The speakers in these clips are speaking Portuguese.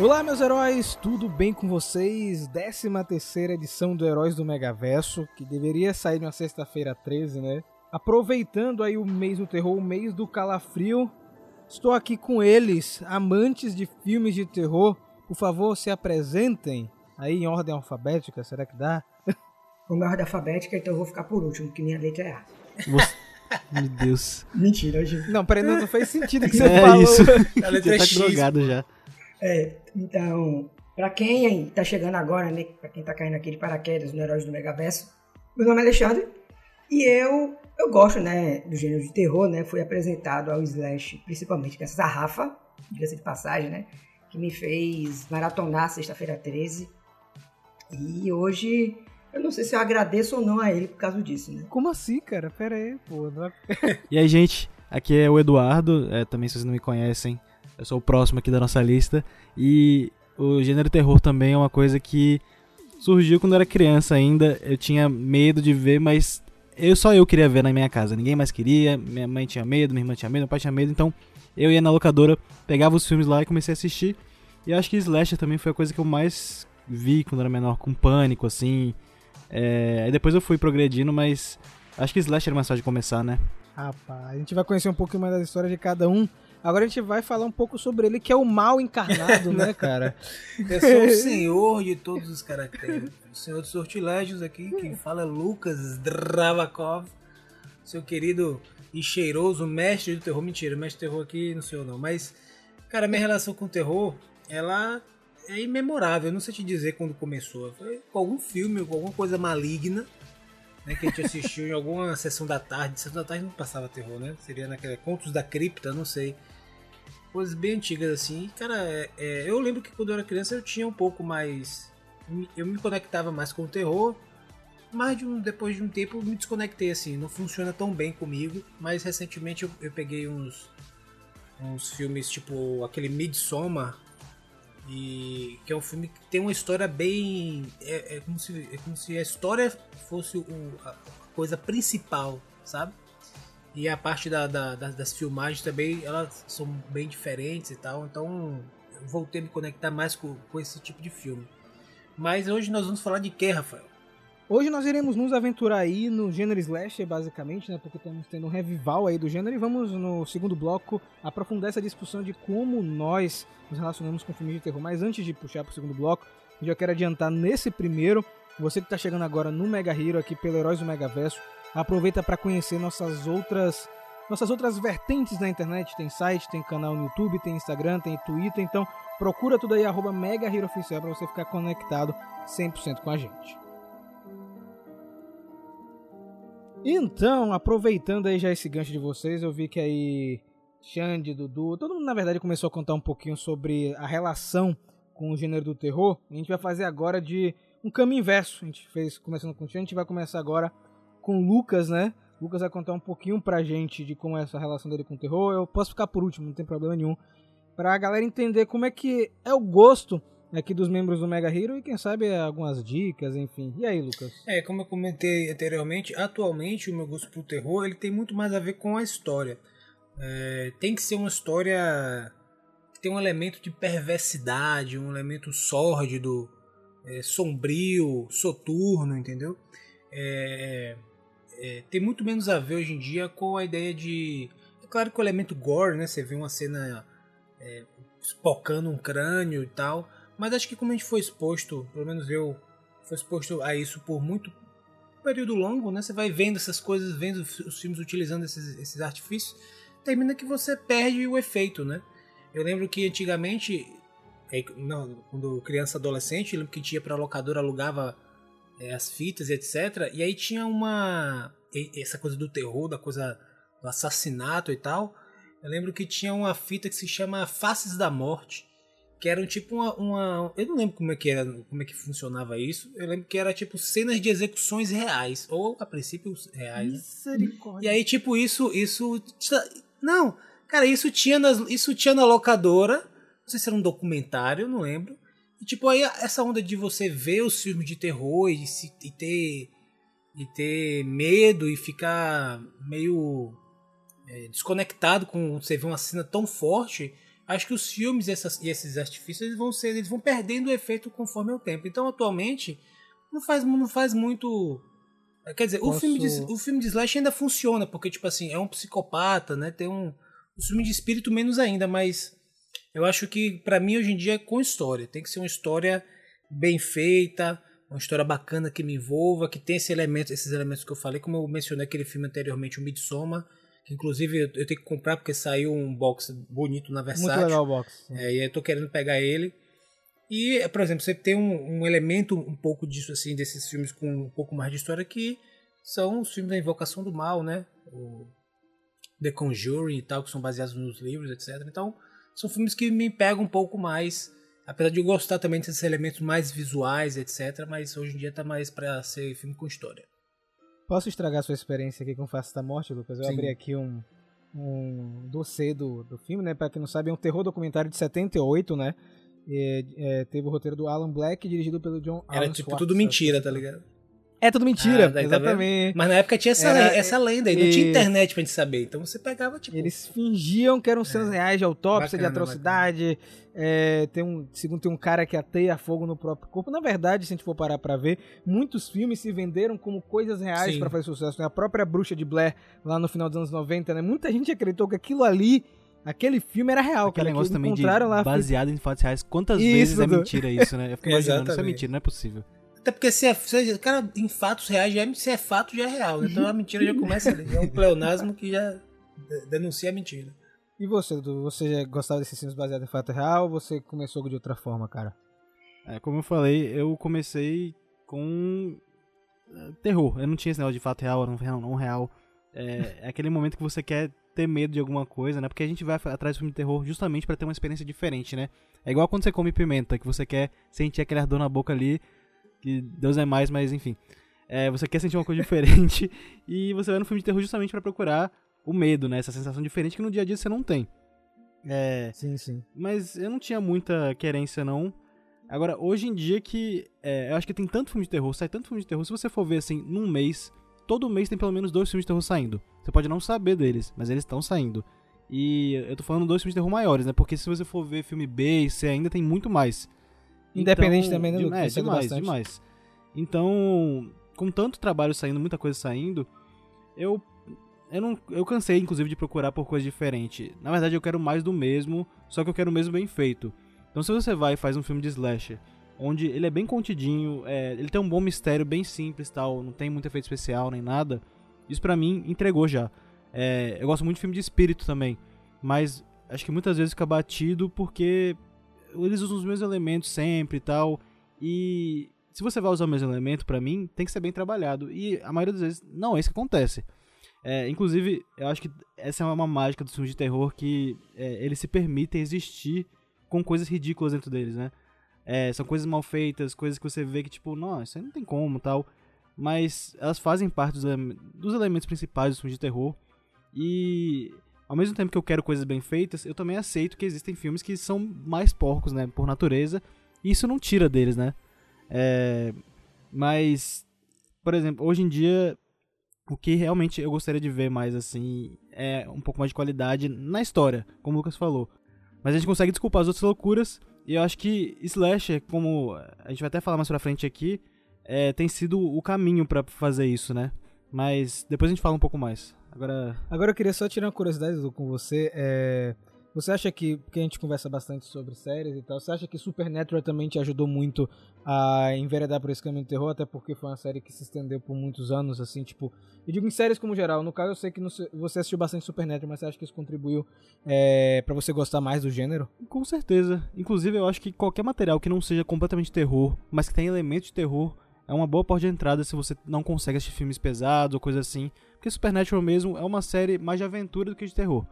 Olá, meus heróis, tudo bem com vocês? 13 terceira edição do Heróis do Megaverso, que deveria sair na sexta-feira 13, né? Aproveitando aí o mês do terror, o mês do calafrio, estou aqui com eles, amantes de filmes de terror. Por favor, se apresentem aí em ordem alfabética, será que dá? Como é ordem alfabética, então eu vou ficar por último, que minha letra é A. Você... Meu Deus. Mentira, hoje. Não, peraí, não, não fez sentido que você é falou. Isso. A letra já tá X. drogado já. É, então, pra quem tá chegando agora, né? Pra quem tá caindo aqui de paraquedas no Heróis do Megaverso, meu nome é Alexandre e eu, eu gosto, né, do gênero de terror, né? Fui apresentado ao Slash, principalmente com essa Rafa, diga-se de passagem, né? Que me fez maratonar sexta-feira 13. E hoje, eu não sei se eu agradeço ou não a ele por causa disso, né? Como assim, cara? Pera aí, pô. Não é... E aí, gente, aqui é o Eduardo. É, também, se vocês não me conhecem, eu sou o próximo aqui da nossa lista. E o gênero terror também é uma coisa que surgiu quando eu era criança ainda. Eu tinha medo de ver, mas eu só eu queria ver na minha casa. Ninguém mais queria. Minha mãe tinha medo, minha irmã tinha medo, meu pai tinha medo. Então eu ia na locadora, pegava os filmes lá e comecei a assistir. E acho que Slasher também foi a coisa que eu mais vi quando era menor, com pânico, assim. É, aí depois eu fui progredindo, mas acho que Slasher é mais fácil de começar, né? Rapaz, a gente vai conhecer um pouquinho mais das histórias de cada um. Agora a gente vai falar um pouco sobre ele, que é o mal encarnado, né, cara? Eu sou o senhor de todos os caracteres. O senhor dos sortilégios aqui, quem fala é Lucas Dravakov, seu querido e cheiroso mestre do terror. Mentira, mestre do terror aqui não sei não. Mas, cara, minha relação com o terror, ela é imemorável. Eu não sei te dizer quando começou. Foi com algum filme, com alguma coisa maligna. Né, que a gente assistiu em alguma sessão da tarde. Sessão da tarde não passava terror, né? Seria naquela Contos da Cripta, não sei coisas bem antigas assim. Cara, é, é, eu lembro que quando eu era criança eu tinha um pouco mais. Eu me conectava mais com o terror. Mas de um, depois de um tempo eu me desconectei assim. Não funciona tão bem comigo. Mas recentemente eu, eu peguei uns, uns filmes tipo aquele Midsommar. E que é um filme que tem uma história bem. É, é como, se, é como se a história fosse o, a coisa principal, sabe? E a parte da, da, das filmagens também, elas são bem diferentes e tal. Então, voltei a me conectar mais com, com esse tipo de filme. Mas hoje nós vamos falar de quê, Rafael? Hoje nós iremos nos aventurar aí no gênero slasher, basicamente, né? Porque estamos tendo um revival aí do gênero. E vamos, no segundo bloco, aprofundar essa discussão de como nós nos relacionamos com filmes de terror. Mas antes de puxar para o segundo bloco, eu já quero adiantar nesse primeiro. Você que está chegando agora no Mega Hero, aqui pelo Heróis do Megaverso, aproveita para conhecer nossas outras nossas outras vertentes na internet, tem site, tem canal no YouTube, tem Instagram, tem Twitter, então procura tudo aí arroba Mega Hero Oficial para você ficar conectado 100% com a gente. Então, aproveitando aí já esse gancho de vocês, eu vi que aí Xande, Dudu, todo mundo na verdade começou a contar um pouquinho sobre a relação com o gênero do terror. A gente vai fazer agora de um caminho inverso. A gente fez começando com o Xande, a gente vai começar agora com o Lucas, né? O Lucas vai contar um pouquinho pra gente de como é essa relação dele com o terror. Eu posso ficar por último, não tem problema nenhum. Pra galera entender como é que é o gosto aqui dos membros do Mega Hero e quem sabe algumas dicas, enfim. E aí, Lucas? É, como eu comentei anteriormente, atualmente o meu gosto pro terror ele tem muito mais a ver com a história. É, tem que ser uma história que tem um elemento de perversidade, um elemento sórdido, é, sombrio, soturno, entendeu? É, é, tem muito menos a ver hoje em dia com a ideia de. É claro que o elemento gore, né? Você vê uma cena é, espocando um crânio e tal. Mas acho que como a gente foi exposto, pelo menos eu foi exposto a isso por muito período longo, né? Você vai vendo essas coisas, vendo os filmes utilizando esses, esses artifícios, termina que você perde o efeito, né? Eu lembro que antigamente, não, quando criança adolescente, eu lembro que a gente ia pra locadora, alugava é, as fitas e etc. E aí tinha uma. Essa coisa do terror, da coisa do assassinato e tal. Eu lembro que tinha uma fita que se chama Faces da Morte. Que era um tipo uma, uma. Eu não lembro como é que era, como é que funcionava isso. Eu lembro que era tipo cenas de execuções reais. Ou a princípio reais. Misericórdia. E aí, tipo, isso. isso Não, cara, isso tinha, nas, isso tinha na locadora. Não sei se era um documentário, não lembro. E, tipo, aí essa onda de você ver os filmes de terror e, se, e ter e ter medo e ficar meio é, desconectado com você ver uma cena tão forte, acho que os filmes essas, e esses artifícios eles vão ser, eles vão perdendo o efeito conforme o tempo. Então, atualmente, não faz, não faz muito. Quer dizer, Posso- o, filme de, o filme de Slash ainda funciona, porque, tipo assim, é um psicopata, né? Tem um. O filme de espírito menos ainda, mas eu acho que, pra mim, hoje em dia é com história. Tem que ser uma história bem feita, uma história bacana que me envolva, que tem esse elemento, esses elementos que eu falei, como eu mencionei aquele filme anteriormente, o Midsommar, que inclusive eu, tenho que comprar porque saiu um box bonito na Versace. Muito legal o box. É, e eu tô querendo pegar ele. E, por exemplo, você tem um, um elemento um pouco disso, assim, desses filmes com um pouco mais de história que são os filmes da Invocação do Mal, né? O The Conjuring e tal, que são baseados nos livros, etc. Então, são filmes que me pegam um pouco mais. Apesar de eu gostar também desses elementos mais visuais, etc. Mas hoje em dia tá mais pra ser filme com história. Posso estragar sua experiência aqui com Face da Morte, Lucas? Eu Sim. abri aqui um, um dossiê do, do filme, né? Pra quem não sabe, é um terror documentário de 78, né? E, é, teve o roteiro do Alan Black, dirigido pelo John Era Alan tipo Schwartz, tudo mentira, tá ligado? É tudo mentira, Ah, daí tá exatamente. Mas na época tinha essa, Era- lenda, essa lenda aí, não tinha e- internet pra gente saber. Então você pegava, tipo. Eles fingiam que eram cenas reais de autópsia, de É. Bacana, atrocidade. É, tem um, segundo tem um cara que ateia fogo no próprio corpo. Na verdade, se a gente for parar pra ver, muitos filmes se venderam como coisas reais pra fazer sucesso. né? A própria Bruxa de Blair, lá no final dos anos 90, né? Muita gente acreditou que aquilo ali, aquele filme era real, Aquele cara. que negócio também de encontraram lá. baseado em fatos reais. Quantas Isso, vezes é mentira isso, né? Eu fico imaginando, isso é mentira, não é possível. Até porque se é, se é- cara, em fatos reais, já é, se é fato, já é real. Então a mentira já começa ali. É um pleonasmo que já de- denuncia a mentira. E você, Dudu? Você já gostava desses filmes baseados em fato real ou você começou de outra forma, cara? É, como eu falei, eu comecei com eh, terror. Eu não tinha esse negócio de fato real, não real, não real. É, é aquele momento que você quer ter medo de alguma coisa, né? Porque a gente vai atrás do filme de terror justamente pra ter uma experiência diferente, né? É igual quando você come pimenta, que você quer sentir aquele ardor na boca ali, que Deus é mais, mas enfim. É, você quer sentir uma coisa diferente e você vai no filme de terror justamente pra procurar o medo, né? Essa sensação diferente que no dia a dia você não tem. É, Sim, sim. mas eu não tinha muita querência, não. Agora, hoje em dia que. é, eu acho que tem tanto filme de terror, sai tanto filme de terror. Se você for ver assim, num mês, todo mês tem pelo menos dois filmes de terror saindo. Você pode não saber deles, mas eles estão saindo. E eu tô falando dois filmes de terror maiores, né? Porque se você for ver filme B e C, ainda tem muito mais. Independente também, né, Lucas? É, demais, bastante. demais. Então, com tanto trabalho saindo, muita coisa saindo, eu eu não eu cansei inclusive de procurar por coisa diferente. Na verdade, eu quero mais do mesmo, só que eu quero o mesmo bem feito. Então, se você vai e faz um filme de slasher, onde ele é bem contidinho, é, ele tem um bom mistério, bem simples, tal, não tem muito efeito especial nem nada. Isso pra mim entregou já. É, eu gosto muito de filme de espírito também, mas acho que muitas vezes fica batido porque eles usam os mesmos elementos sempre e tal. E se você vai usar o mesmo elemento, pra mim, tem que ser bem trabalhado. E a maioria das vezes não é isso que acontece. É, inclusive, eu acho que essa é uma mágica dos filmes de terror que é, eles se permitem existir com coisas ridículas dentro deles, né? É, são coisas mal feitas, coisas que você vê que, tipo, não, isso aí não tem como tal. Mas elas fazem parte dos, dos elementos principais dos filmes de terror. E ao mesmo tempo que eu quero coisas bem feitas, eu também aceito que existem filmes que são mais porcos, né? Por natureza. E isso não tira deles, né? É, mas, por exemplo, hoje em dia, o que realmente eu gostaria de ver mais, assim, é um pouco mais de qualidade na história, como o Lucas falou. Mas a gente consegue desculpar as outras loucuras. E eu acho que Slasher, como a gente vai até falar mais pra frente aqui, é, tem sido o caminho pra fazer isso, né? Mas depois a gente fala um pouco mais. Agora, Agora eu queria só tirar uma curiosidade Dudu, com você. É, você acha que, porque a gente conversa bastante sobre séries e tal, você acha que Supernatural também te ajudou muito a enveredar por esse caminho do terror? Até porque foi uma série que se estendeu por muitos anos, assim, tipo. Eu digo em séries como geral. No caso, eu sei que você assistiu bastante Supernatural, mas você acha que isso contribuiu é, para você gostar mais do gênero? Com certeza. Inclusive, eu acho que qualquer material que não seja completamente terror, mas que tenha elementos de terror, é uma boa porta de entrada se você não consegue assistir filmes pesados ou coisa assim. Porque Supernatural mesmo é uma série mais de aventura do que de terror.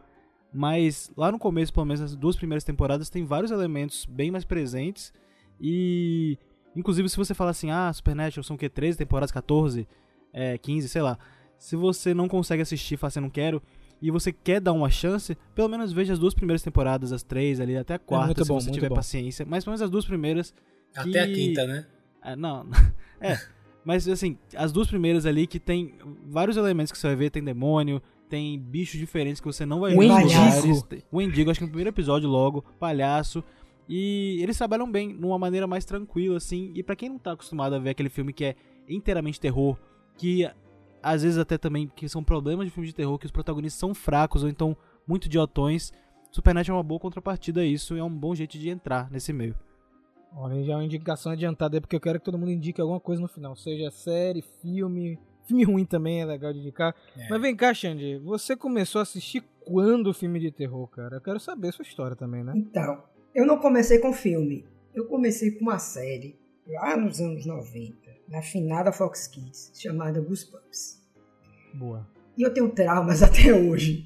Mas lá no começo, pelo menos nas duas primeiras temporadas, tem vários elementos bem mais presentes. E. Inclusive, se você fala assim, ah, Supernatural são o quê? 13 temporadas, 14, é, 15, sei lá. Se você não consegue assistir, fala assim, não quero, e você quer dar uma chance, pelo menos veja as duas primeiras temporadas, as três ali, até a quarta, muito se bom, você muito tiver bom. paciência. Mas pelo menos as duas primeiras. Até a que- quinta, né? É, não. É. Mas assim, as duas primeiras ali que tem vários elementos que você vai ver, tem demônio, tem bichos diferentes que você não vai O ver O Endigo, acho que no primeiro episódio logo, palhaço. E eles trabalham bem, numa maneira mais tranquila, assim. E pra quem não tá acostumado a ver aquele filme que é inteiramente terror, que às vezes até também que são problemas de filme de terror, que os protagonistas são fracos ou então muito idiotões, Supernet é uma boa contrapartida a isso e é um bom jeito de entrar nesse meio. Olha, já é uma indicação adiantada aí, porque eu quero que todo mundo indique alguma coisa no final. Seja série, filme. Filme ruim também é legal de indicar. É. Mas vem cá, Xande. Você começou a assistir quando o filme de terror, cara? Eu quero saber a sua história também, né? Então, eu não comecei com filme. Eu comecei com uma série lá nos anos 90, na finada Fox Kids, chamada Goosebumps. Boa. E eu tenho traumas até hoje.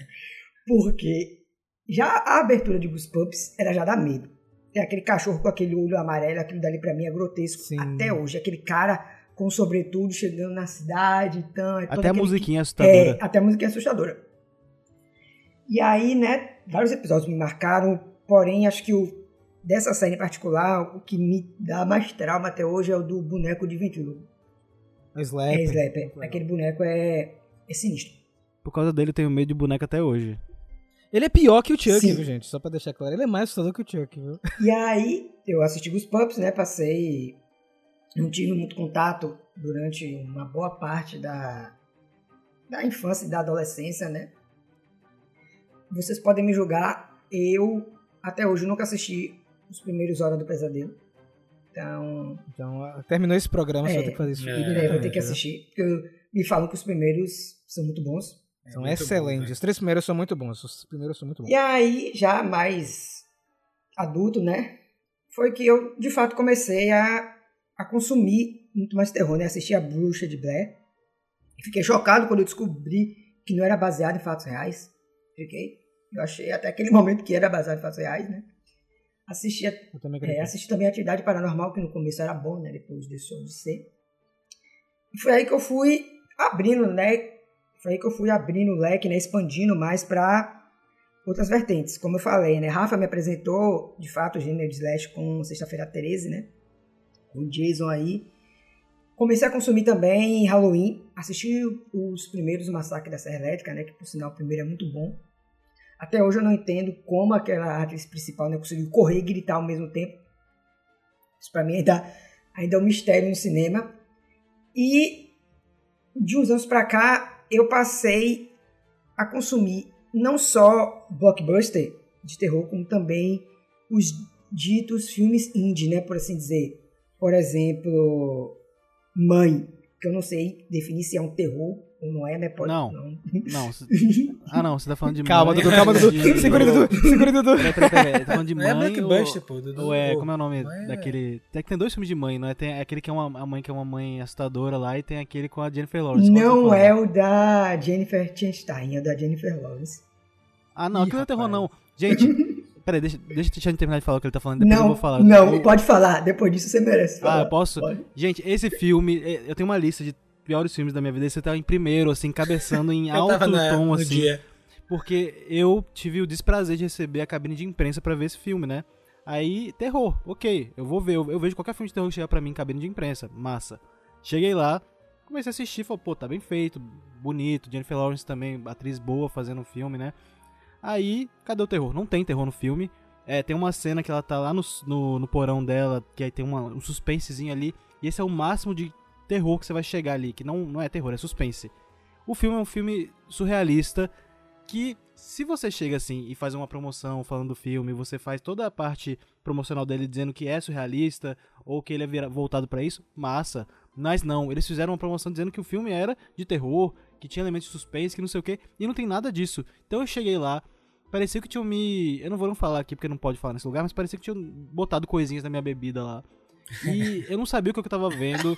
Porque já a abertura de Goosebumps era já dá medo. Tem aquele cachorro com aquele olho amarelo, aquilo dali pra mim é grotesco Sim. até hoje. Aquele cara com sobretudo chegando na cidade e tal. é Até a musiquinha É, assustadora. até a é assustadora. E aí, né, vários episódios me marcaram, porém, acho que o dessa série em particular, o que me dá mais trauma até hoje é o do boneco de ventríloco. A Slap. É, Slap. Muito legal. Aquele boneco é, é sinistro. Por causa dele eu tenho medo de boneca até hoje. Ele é pior que o Chuck, Sim. viu, gente? Só pra deixar claro. Ele é mais assustador que o Chuck, viu? E aí, eu assisti Goosebumps, né, passei... Não tive muito contato durante uma boa parte da, da infância e da adolescência, né? Vocês podem me julgar, eu até hoje nunca assisti os primeiros Hora do Pesadelo. Então, Então, terminou esse programa, você É. vai ter que fazer isso. É. eu vou ter que imediatamente, assistir. Porque eu- me falam que os primeiros são muito bons. São É muito excelentes. bom, Os três primeiros são muito bons. Os primeiros são muito bons. E aí, já mais adulto, né? Foi que eu, de fato, comecei a, a consumir muito mais terror, né? Assisti a Bruxa de Blair. Fiquei chocado quando eu descobri que não era baseado em fatos reais. Fiquei. Eu achei até aquele momento que era baseado em fatos reais, né? Assisti, a- Eu também é, assisti também Atividade Paranormal, que no começo era bom, né? Depois deixou de ser. E foi aí que eu fui abrindo, né? Foi aí que eu fui abrindo o leque, né? Expandindo mais para outras vertentes. Como eu falei, né? Rafa me apresentou, de fato, o gênero de slash com Sexta-feira 13, né? O Jason aí. Comecei a consumir também Halloween. Assisti os primeiros Massacre da Serra Elétrica, né? Que, por sinal, o primeiro é muito bom. Até hoje eu não entendo como aquela atriz principal né, conseguiu correr e gritar ao mesmo tempo. Isso pra mim ainda, ainda é um mistério no cinema. E de uns anos pra cá, eu passei a consumir não só blockbuster de terror, como também os ditos filmes indie, né, por assim dizer. Por exemplo, Mãe, que eu não sei definir se é um terror não é, né? Pode, Não. Não, cê- ah não, você tá falando de Calma, mãe. Dudu, calma, Dudu. de- Segura, Dudu. Segura, Dudu. Peraí, peraí, peraí. Tá falando de Não é mãe blockbuster, ou, pô. Do, ou é, como é o nome Mãe é- daquele... Tem que tem dois filmes de mãe, não é? Tem aquele que é uma a mãe que é uma mãe assustadora lá e tem aquele com a Jennifer Lawrence. Não é o da Jennifer Chastain, é o da Jennifer Lawrence. Ah, não, Ih, aquilo não é terror não. Gente, peraí, deixa, deixa o Tiago terminar de falar o que ele tá falando, depois eu Não, vou falar. não, Eu- pode falar. Depois disso você merece falar. Ah, eu posso? Pode. Gente, esse filme, é, eu tenho uma lista de piores filmes da minha vida, esse tá em primeiro, assim, cabeçando em alto na, tom, assim. dia. Porque eu tive o desprazer de receber a cabine de imprensa pra ver esse filme, né? Aí, terror, ok, eu vou ver. Eu, eu vejo qualquer filme de terror que chegar pra mim em cabine de imprensa, massa. Cheguei lá, comecei a assistir, falei, pô, tá bem feito, bonito. Jennifer Lawrence também, atriz boa fazendo um filme, né? Aí, cadê o terror? Não tem terror no filme. É, tem uma cena que ela tá lá no, no, no porão dela, que aí tem uma, um suspensezinho ali. E esse é o máximo de terror que você vai chegar ali, que não, não é terror, é suspense. O filme é um filme surrealista que se você chega assim e faz uma promoção falando do filme, você faz toda a parte promocional dele dizendo que é surrealista ou que ele é voltado pra isso, massa. Mas não, eles fizeram uma promoção dizendo que o filme era de terror, que tinha elementos de suspense, que não sei o que, e não tem nada disso. Então eu cheguei lá, parecia que tinham me. Eu não vou não falar aqui porque não pode falar nesse lugar, mas parecia que tinham botado coisinhas na minha bebida lá. E eu não sabia o que eu tava vendo.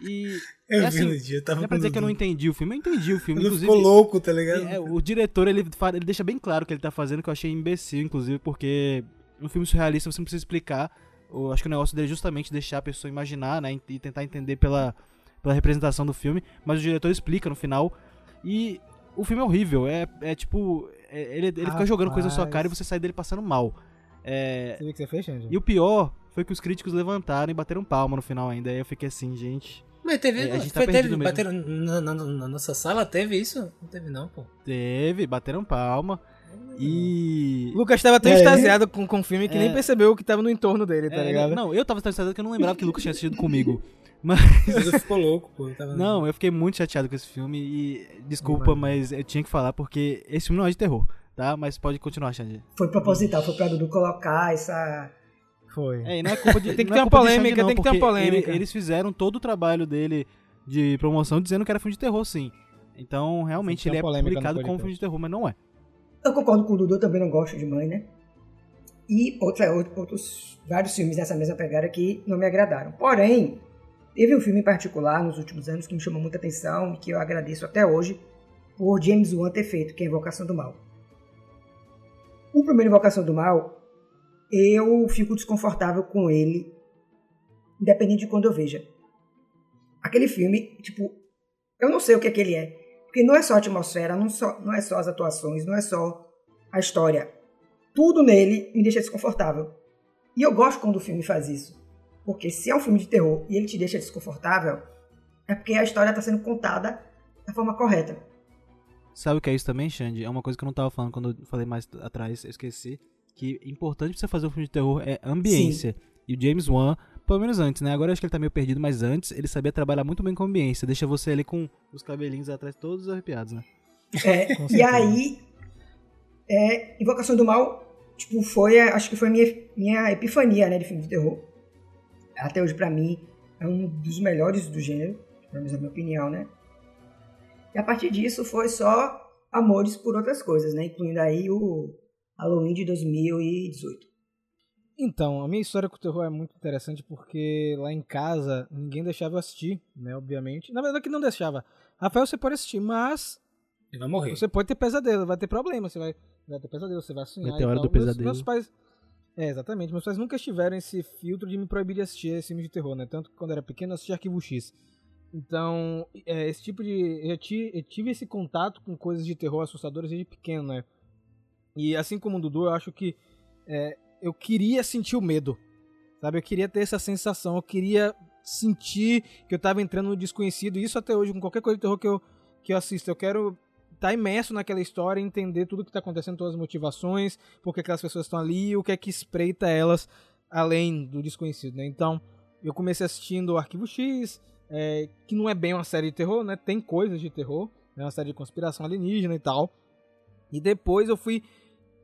E. Eu é vi assim, no dia, eu tava Não é pra dizer que eu não entendi o filme, eu entendi o filme. Ele Inclusive, ficou louco, tá ligado? é, o diretor, ele, ele deixa bem claro o que ele tá fazendo, que eu achei imbecil, inclusive, porque um filme surrealista você não precisa explicar. Eu acho que o negócio dele é justamente deixar a pessoa imaginar, né, e tentar entender pela, pela representação do filme, mas o diretor explica no final. E o filme é horrível, é, é tipo. é- ele ele fica jogando coisa na sua cara e você sai dele passando mal. É, Você viu o que você fez, Xande? e o pior foi que os críticos levantaram e bateram palma no final ainda. Aí eu fiquei assim, gente. Mas teve. É, a gente tá foi, teve mesmo. bateram na, na- na nossa sala, teve isso? Não teve, não, pô. Teve, bateram palma. E. Lucas tava tão É. extasiado com, com o filme que É. nem percebeu o que tava no entorno dele, tá É, ligado? Não, eu tava tão estressado que eu não lembrava que o Lucas tinha assistido comigo. Mas. Ficou louco, pô. eu Tava... Não, eu fiquei muito chateado com esse filme e. Desculpa, mas eu tinha que falar porque esse filme não é de terror, tá? Mas pode continuar, Xande. Foi proposital, foi pra Dudu colocar essa. Foi. É, e não é culpa de. Tem que não é ter uma polêmica, não, tem que ter uma polêmica. ele- eles fizeram todo o trabalho dele de promoção dizendo que era filme de terror, sim. Então, realmente, ele ter é publicado como filme de terror, mas não é. Eu concordo com o Dudu, eu também não gosto de mãe, né? E outra, outros vários filmes nessa mesma pegada que não me agradaram. Porém, teve um filme em particular nos últimos anos que me chamou muita atenção e que eu agradeço até hoje por James Wan ter feito, que é Invocação do Mal. O primeiro Invocação do Mal, eu fico desconfortável com ele, independente de quando eu veja. Aquele filme, tipo, eu não sei o que é que ele é. Porque não é só a atmosfera, não, só, não é só as atuações, não é só a história. Tudo nele me deixa desconfortável. E eu gosto quando o filme faz isso. Porque se é um filme de terror e ele te deixa desconfortável, é porque a história está sendo contada da forma correta. Sabe o que é isso também, Xande? É uma coisa que eu não tava falando quando eu falei mais atrás, eu esqueci. Que importante pra você fazer um filme de terror é ambiência. E o James Wan, pelo menos antes, né? Agora eu acho que ele tá meio perdido, mas antes ele sabia trabalhar muito bem com ambiência. Deixa você ali com os cabelinhos atrás todos arrepiados, né? É, e aí, é, Invocação do Mal, tipo, foi, a- acho que foi a minha, minha epifania, né, de filme de terror. Até hoje, pra mim, é um dos melhores do gênero, pelo menos na minha opinião, né. E a partir disso foi só amores por outras coisas, né, incluindo aí o Halloween de 2018. Então, a minha história com o terror é muito interessante porque lá em casa ninguém deixava eu assistir, né? Obviamente. Na verdade, que não deixava. Rafael, você pode assistir, mas Ele vai morrer. você pode ter pesadelo, vai ter problema, você vai, vai ter pesadelo, você vai sonhar. Vai ter hora do Meus- pesadelo. Meus, pais. É, exatamente. Meus pais nunca tiveram esse filtro de me proibir de assistir esse filme de terror, né? Tanto que quando era pequeno eu assistia Arquivo X. Então, é, esse tipo de. Eu ti- eu tive esse contato com coisas de terror assustadoras desde pequeno, né? E assim como o Dudu, eu acho que é, eu queria sentir o medo. Sabe? Eu queria ter essa sensação, eu queria sentir que eu tava entrando no desconhecido. Isso até hoje, com qualquer coisa de terror que eu, que eu assisto. Eu quero estar imerso naquela história, entender tudo que tá acontecendo, todas as motivações, por que aquelas pessoas estão ali e o que é que espreita elas além do desconhecido, né? Então, eu comecei assistindo o Arquivo X, é, que não é bem uma série de terror, né? Tem coisas de terror, é uma série de conspiração alienígena e tal. E depois eu fui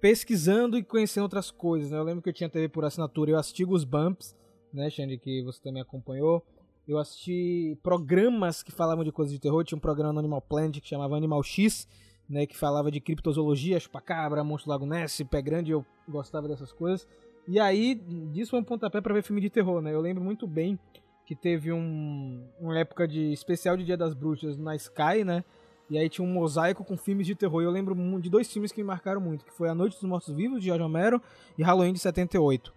pesquisando e conhecendo outras coisas, né? Eu lembro que eu tinha TV por assinatura, eu assisti os Bumps, né, Xande, que você também acompanhou. Eu assisti programas que falavam de coisas de terror, tinha um programa no Animal Planet que chamava Animal X, né, que falava de criptozoologia, chupacabra, monstro lago Ness, pé grande, eu gostava dessas coisas. E aí, disso foi um pontapé pra ver filme de terror, né? Eu lembro muito bem que teve um, uma época de especial de Dia das Bruxas na Sky, né? E aí tinha um mosaico com filmes de terror. E eu lembro de dois filmes que me marcaram muito, que foi A Noite dos Mortos Vivos, de George Romero, e Halloween de 78.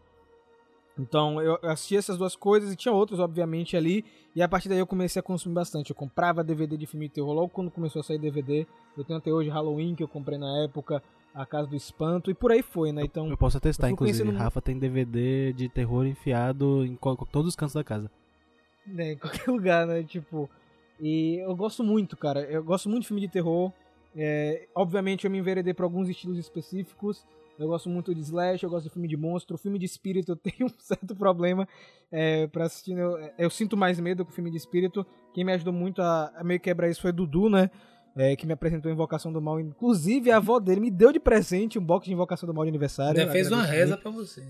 Então, eu assisti essas duas coisas e tinha outros, obviamente, ali. E a partir daí eu comecei a consumir bastante. Eu comprava DVD de filme de terror logo quando começou a sair DVD. Eu tenho até hoje Halloween, que eu comprei na época, A Casa do Espanto, e por aí foi, né? Então, Eu posso atestar, eu fui inclusive. conhecendo- Rafa tem DVD de terror enfiado em todos os cantos da casa. né, em qualquer lugar, né? Tipo. E eu gosto muito, cara. Eu gosto muito de filme de terror. É, obviamente eu me enveredei pra alguns estilos específicos. Eu gosto muito de slash, eu gosto de filme de monstro. Filme de espírito eu tenho um certo problema é, pra assistir. Eu, eu sinto mais medo com filme de espírito. Quem me ajudou muito a, a meio quebrar isso foi Dudu, né? É, que me apresentou Invocação do Mal. Inclusive, a avó dele me deu de presente um box de Invocação do Mal de aniversário. Ainda fez uma reza pra você.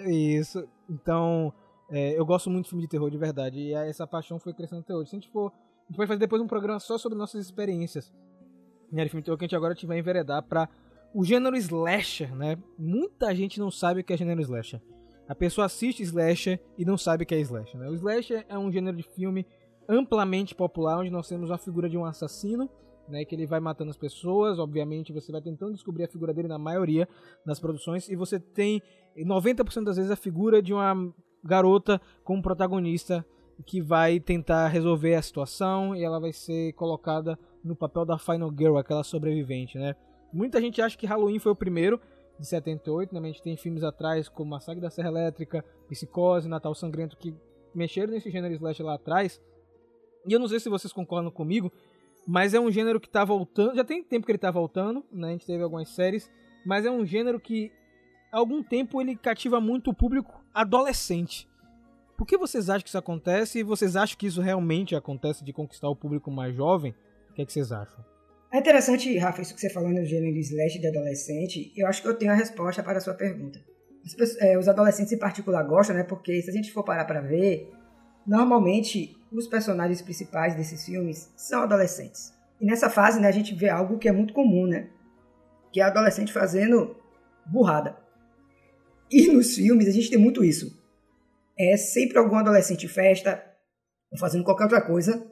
Isso. Então, é, eu gosto muito de filme de terror, de verdade. E essa paixão foi crescendo até hoje. Se a gente for. A gente vai fazer depois um programa só sobre nossas experiências. Né, de filme que a gente agora tiver enveredar pra o gênero slasher, né? Muita gente não sabe o que é gênero slasher. A pessoa assiste slasher e não sabe o que é slasher, né? O slasher é um gênero de filme amplamente popular, onde nós temos a figura de um assassino, né? Que ele vai matando as pessoas, obviamente você vai tentando descobrir a figura dele na maioria das produções, e você tem 90% das vezes a figura de uma garota como protagonista que vai tentar resolver a situação e ela vai ser colocada no papel da Final Girl, aquela sobrevivente, né? Muita gente acha que Halloween foi o primeiro, de 78, né? A gente tem filmes atrás como Massacre da Serra Elétrica, Psicose, Natal Sangrento, que mexeram nesse gênero slash lá atrás. E eu não sei se vocês concordam comigo, mas é um gênero que tá voltando. Já tem tempo que ele tá voltando, né? A gente teve algumas séries, mas é um gênero que há algum tempo ele cativa muito o público adolescente. Por que vocês acham que isso acontece? E vocês acham que isso realmente acontece de conquistar o público mais jovem? O que, é que vocês acham? É interessante, Rafa, isso que você falou no gênero slash de adolescente. Eu acho que eu tenho a resposta para a sua pergunta. É, os adolescentes em particular gostam, né? Porque se a gente for parar para ver, normalmente os personagens principais desses filmes são adolescentes. E nessa fase, né, a gente vê algo que é muito comum, né? Que é adolescente fazendo burrada. E nos filmes a gente tem muito isso. É sempre algum adolescente em festa, ou fazendo qualquer outra coisa.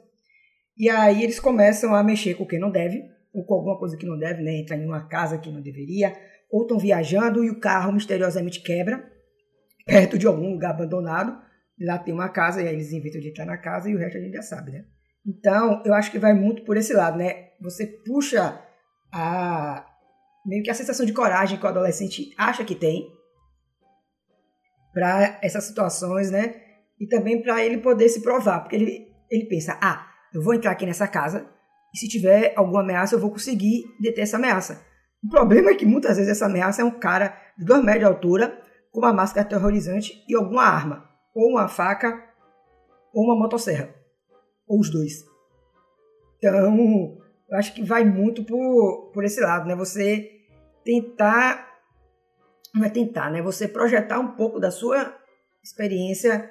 E aí eles começam a mexer com quem não deve, ou com alguma coisa que não deve, né? Entrar em uma casa que não deveria, ou estão viajando e o carro misteriosamente quebra perto de algum lugar abandonado lá tem uma casa, e aí eles inventam de entrar na casa e o resto a gente já sabe, né? Então, eu acho que vai muito por esse lado, né? Você puxa a meio que a sensação de coragem que o adolescente acha que tem para essas situações, né? E também para ele poder se provar, porque ele, ele pensa: ah, eu vou entrar aqui nessa casa e se tiver alguma ameaça eu vou conseguir deter essa ameaça. O problema é que muitas vezes essa ameaça é um cara de dois metros de altura com uma máscara terrorizante e alguma arma ou uma faca ou uma motosserra. Ou os dois. Então, eu acho que vai muito por, por esse lado, né? Você tentar. Não é tentar, né? Você projetar um pouco da sua experiência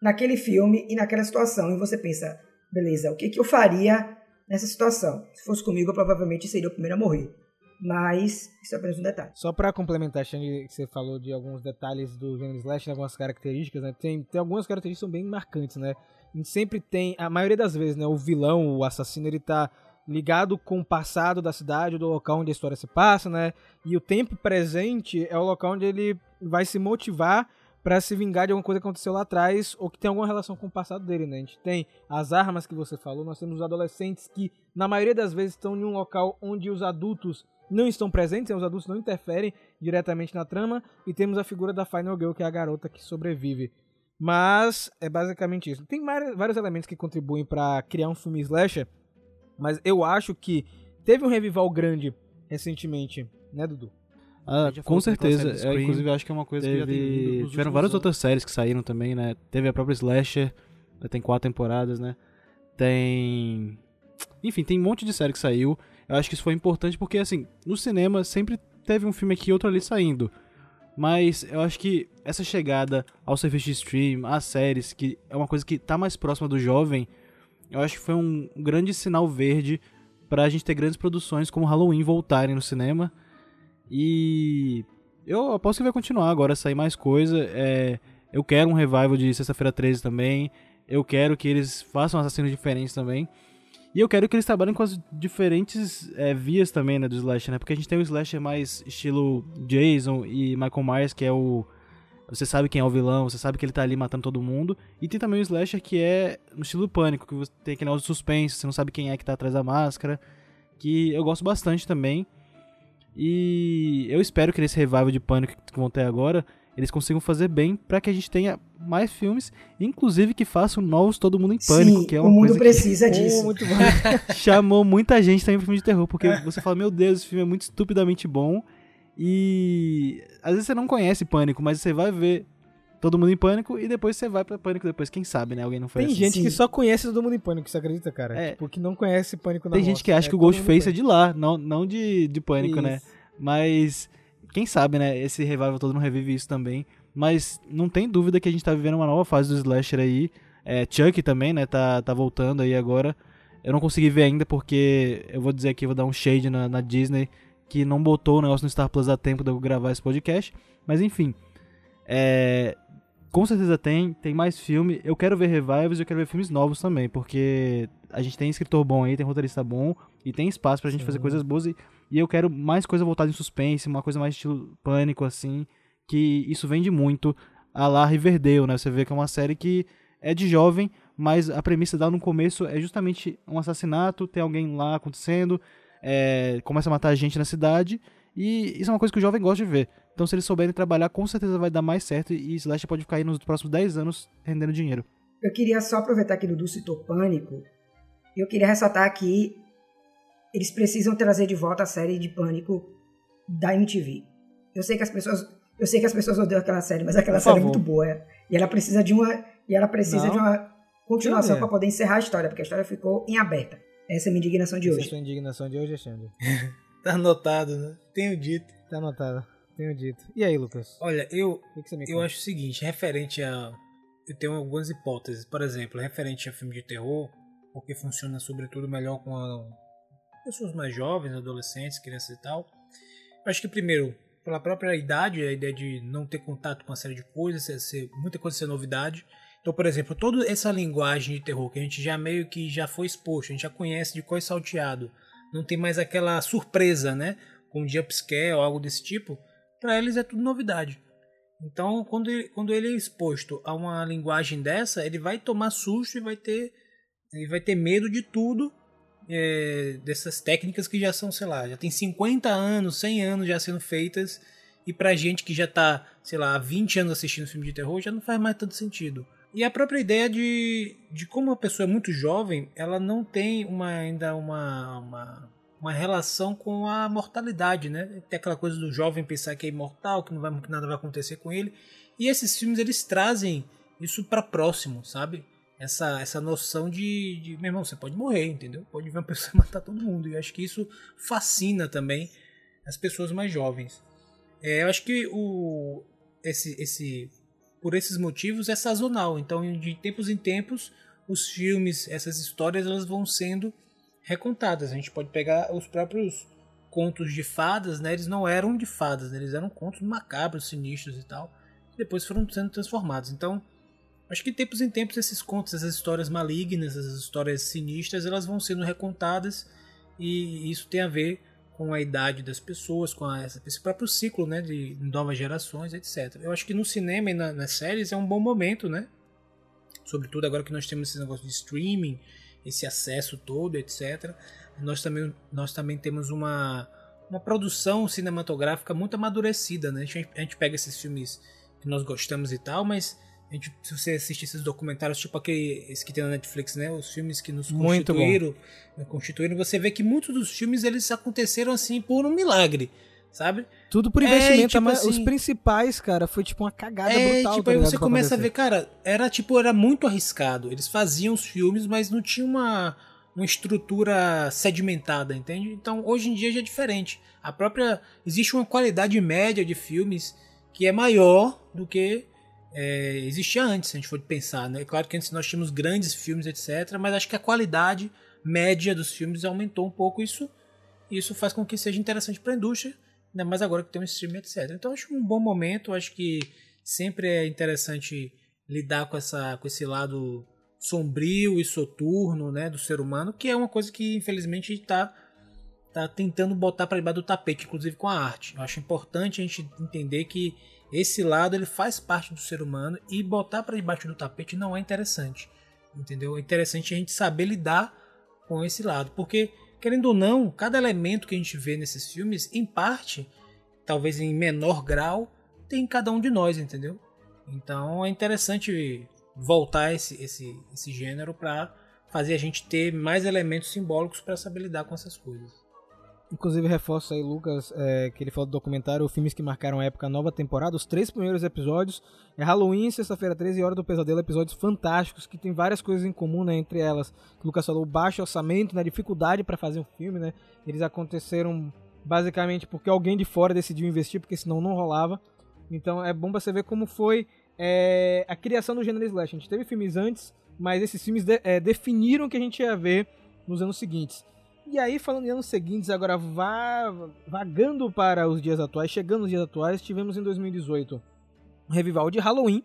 naquele filme e naquela situação. E você pensa, beleza, o que, que eu faria nessa situação? Se fosse comigo, eu provavelmente seria o primeiro a morrer. Mas isso é apenas um detalhe. Só para complementar, Xande, que você falou de alguns detalhes do gênero slash, algumas características, né? Tem, tem algumas características que são bem marcantes, né? A gente sempre tem, a maioria das vezes, né? O vilão, o assassino, ele tá ligado com o passado da cidade, do local onde a história se passa, né? E o tempo presente é o local onde ele vai se motivar para se vingar de alguma coisa que aconteceu lá atrás ou que tem alguma relação com o passado dele, né? A gente tem as armas que você falou, nós temos os adolescentes que, na maioria das vezes, estão em um local onde os adultos não estão presentes, os adultos não interferem diretamente na trama, e temos a figura da Final Girl, que é a garota que sobrevive. Mas é basicamente isso. Tem vários elementos que contribuem para criar um filme slasher, mas eu acho que teve um revival grande recentemente, né, Dudu? Ah, com certeza. É, inclusive, acho que é uma coisa teve... que já tem Tiveram várias anos. outras séries que saíram também, né? Teve a própria Slasher, tem quatro temporadas, né? Tem. Enfim, tem um monte de série que saiu. Eu acho que isso foi importante porque, assim, no cinema sempre teve um filme aqui e outro ali saindo. Mas eu acho que essa chegada ao serviço de stream, às séries, que é uma coisa que tá mais próxima do jovem, eu acho que foi um grande sinal verde pra gente ter grandes produções como Halloween voltarem no cinema. E eu aposto que vai continuar agora, sair mais coisa. É, eu quero um revival de Sexta-feira 13 também. Eu quero que eles façam assassinos diferentes também. E eu quero que eles trabalhem com as diferentes é, vias também, né, do slasher, né? Porque a gente tem o slasher mais estilo Jason e Michael Myers, que é o... Você sabe quem é o vilão, você sabe que ele tá ali matando todo mundo. E tem também o slasher que é no estilo pânico, que você tem aquele negócio de suspense, você não sabe quem é que tá atrás da máscara. Que eu gosto bastante também. E eu espero que nesse revival de pânico que vão ter agora, eles consigam fazer bem para que a gente tenha mais filmes, inclusive que façam novos Todo Mundo em Pânico, Sim, que é uma o mundo coisa precisa que, disso. muito chamou muita gente também pro filme de terror, porque você fala, meu Deus, esse filme é muito estupidamente bom e às vezes você não conhece Pânico, mas você vai ver Todo Mundo em Pânico e depois você vai pra Pânico depois, quem sabe, né? Alguém não foi Tem assim. gente Sim. que só conhece Todo Mundo em Pânico, você acredita, cara? É. Tipo, que não conhece Pânico na Tem gente que acha é que o Ghostface é de lá, não, não de, de Pânico, né? Isso. Mas quem sabe, né? Esse revival todo não revive isso também. Mas não tem dúvida que a gente tá vivendo uma nova fase do slasher aí. É, Chuck também, né? Tá, tá voltando aí agora. Eu não consegui ver ainda porque eu vou dizer aqui, vou dar um shade na, na Disney que não botou o negócio no Star Plus a tempo de eu gravar esse podcast. Mas enfim. É, com certeza tem, tem mais filme. Eu quero ver revivals e eu quero ver filmes novos também, porque a gente tem escritor bom aí, tem roteirista bom e tem espaço pra gente fazer coisas boas. E, e eu quero mais coisa voltada em suspense, uma coisa mais estilo pânico, assim, que isso vende muito. A lá Riverdale, né? Você vê que é uma série que é de jovem, mas a premissa dela no começo é justamente um assassinato, tem alguém lá acontecendo, é, começa a matar gente na cidade, e isso é uma coisa que o jovem gosta de ver. Então, se eles souberem trabalhar, com certeza vai dar mais certo e Slash pode ficar aí nos próximos 10 anos rendendo dinheiro. eu queria só aproveitar que Dudu citou Pânico. Eu queria ressaltar que eles precisam trazer de volta a série de Pânico da MTV. Eu sei que as pessoas, eu sei que as pessoas odeiam aquela série, mas aquela Por série é muito boa. E ela precisa de uma e ela precisa Não. de uma continuação para poder encerrar a história, porque a história ficou em aberta. Essa é a minha indignação de Essa é a hoje. sua indignação de hoje, Alexandre. Tá anotado, né? Tenho dito. Tá anotado. Tenho dito. E aí, Lucas? Olha, eu, O que que você me eu conta? acho o seguinte, referente a. Eu tenho algumas hipóteses. Por exemplo, referente a filme de terror, porque funciona sobretudo melhor com a- pessoas mais jovens, adolescentes, crianças e tal. Eu acho que primeiro, pela própria idade, a ideia de não ter contato com uma série de coisas, ser, ser- muita coisa ser novidade. Então, por exemplo, toda essa linguagem de terror que a gente já meio que já foi exposto, a gente já conhece de coisa salteado, não tem mais aquela surpresa, né? Com jumpscare ou algo desse tipo, para eles é tudo novidade. Então, quando ele, quando ele é exposto a uma linguagem dessa, ele vai tomar susto e vai ter, ele vai ter medo de tudo, é, dessas técnicas que já são, sei lá, já tem 50 anos, 100 anos já sendo feitas, e pra gente que já tá, sei lá, há 20 anos assistindo filme de terror, já não faz mais tanto sentido. E a própria ideia de, de como a pessoa é muito jovem, ela não tem uma, ainda uma, uma, uma relação com a mortalidade, né? Tem aquela coisa do jovem pensar que é imortal, que, não vai, que nada vai acontecer com ele. E esses filmes, eles trazem isso para próximo, sabe? Essa, essa noção de, de, meu irmão, você pode morrer, entendeu? Pode ver uma pessoa matar todo mundo. E eu acho que isso fascina também as pessoas mais jovens. É, eu acho que o, esse, esse, por esses motivos é sazonal. Então, de tempos em tempos, os filmes, essas histórias, elas vão sendo recontadas. A gente pode pegar os próprios contos de fadas, né? Eles não eram de fadas, né? eles eram contos macabros, sinistros e tal. Que depois foram sendo transformados. Então, acho que de tempos em tempos esses contos, essas histórias malignas, essas histórias sinistras, elas vão sendo recontadas e isso tem a ver com a idade das pessoas, com a, esse próprio ciclo, né, de novas gerações, etc. Eu acho que no cinema e na, nas séries é um bom momento, né? Sobretudo agora que nós temos esse negócio de streaming, esse acesso todo, etc. Nós também, nós também temos uma, uma produção cinematográfica muito amadurecida, né? A gente, a gente pega esses filmes que nós gostamos e tal, mas a gente, se você assistir esses documentários, tipo aquele esse que tem na Netflix, né? Os filmes que nos constituíram, né, constituíram, você vê que muitos dos filmes eles aconteceram assim por um milagre, sabe? Tudo por É, investimento, e tipo mas os assim- principais, cara, foi tipo uma cagada É, brutal. tipo, tá aí você começa a ver, cara, era tipo, era muito arriscado. Eles faziam os filmes, mas não tinha uma, uma estrutura sedimentada, entende? Então, hoje em dia já é diferente. A própria. Existe uma qualidade média de filmes que é maior do que é, existia antes, se a gente for pensar, né? Claro que antes nós tínhamos grandes filmes, etc., mas acho que a qualidade média dos filmes aumentou um pouco. Isso, isso faz com que seja interessante para a indústria, ainda mais agora que tem um streaming, etc. Então acho um bom momento, acho que sempre é interessante lidar com, essa, com esse lado sombrio e soturno né, do ser humano, que é uma coisa que infelizmente está tá tentando botar para debaixo do tapete, inclusive com a arte. Eu acho importante a gente entender que esse lado ele faz parte do ser humano e botar para debaixo do tapete não é interessante. Entendeu? É interessante a gente saber lidar com esse lado, porque querendo ou não, cada elemento que a gente vê nesses filmes, em parte, talvez em menor grau, tem em cada um de nós, entendeu? Então é interessante voltar esse, esse, esse gênero para fazer a gente ter mais elementos simbólicos para saber lidar com essas coisas. Inclusive, reforço aí, Lucas, é, que ele falou do documentário Filmes que Marcaram a Época, nova temporada. Os três primeiros episódios é Halloween, Sexta-feira 13 e Hora do Pesadelo. Episódios fantásticos que tem várias coisas em comum, né? Entre elas, que o Lucas falou, o baixo orçamento, né? Dificuldade para fazer um filme, né? Eles aconteceram basicamente porque alguém de fora decidiu investir, porque senão não rolava. Então é bom pra você ver como foi é, a criação do gênero slash. A gente teve filmes antes, mas esses filmes de- é, definiram o que a gente ia ver nos anos seguintes. E aí, falando em anos seguintes, agora va- vagando para os dias atuais, chegando nos dias atuais, tivemos em 2018 um revival de Halloween.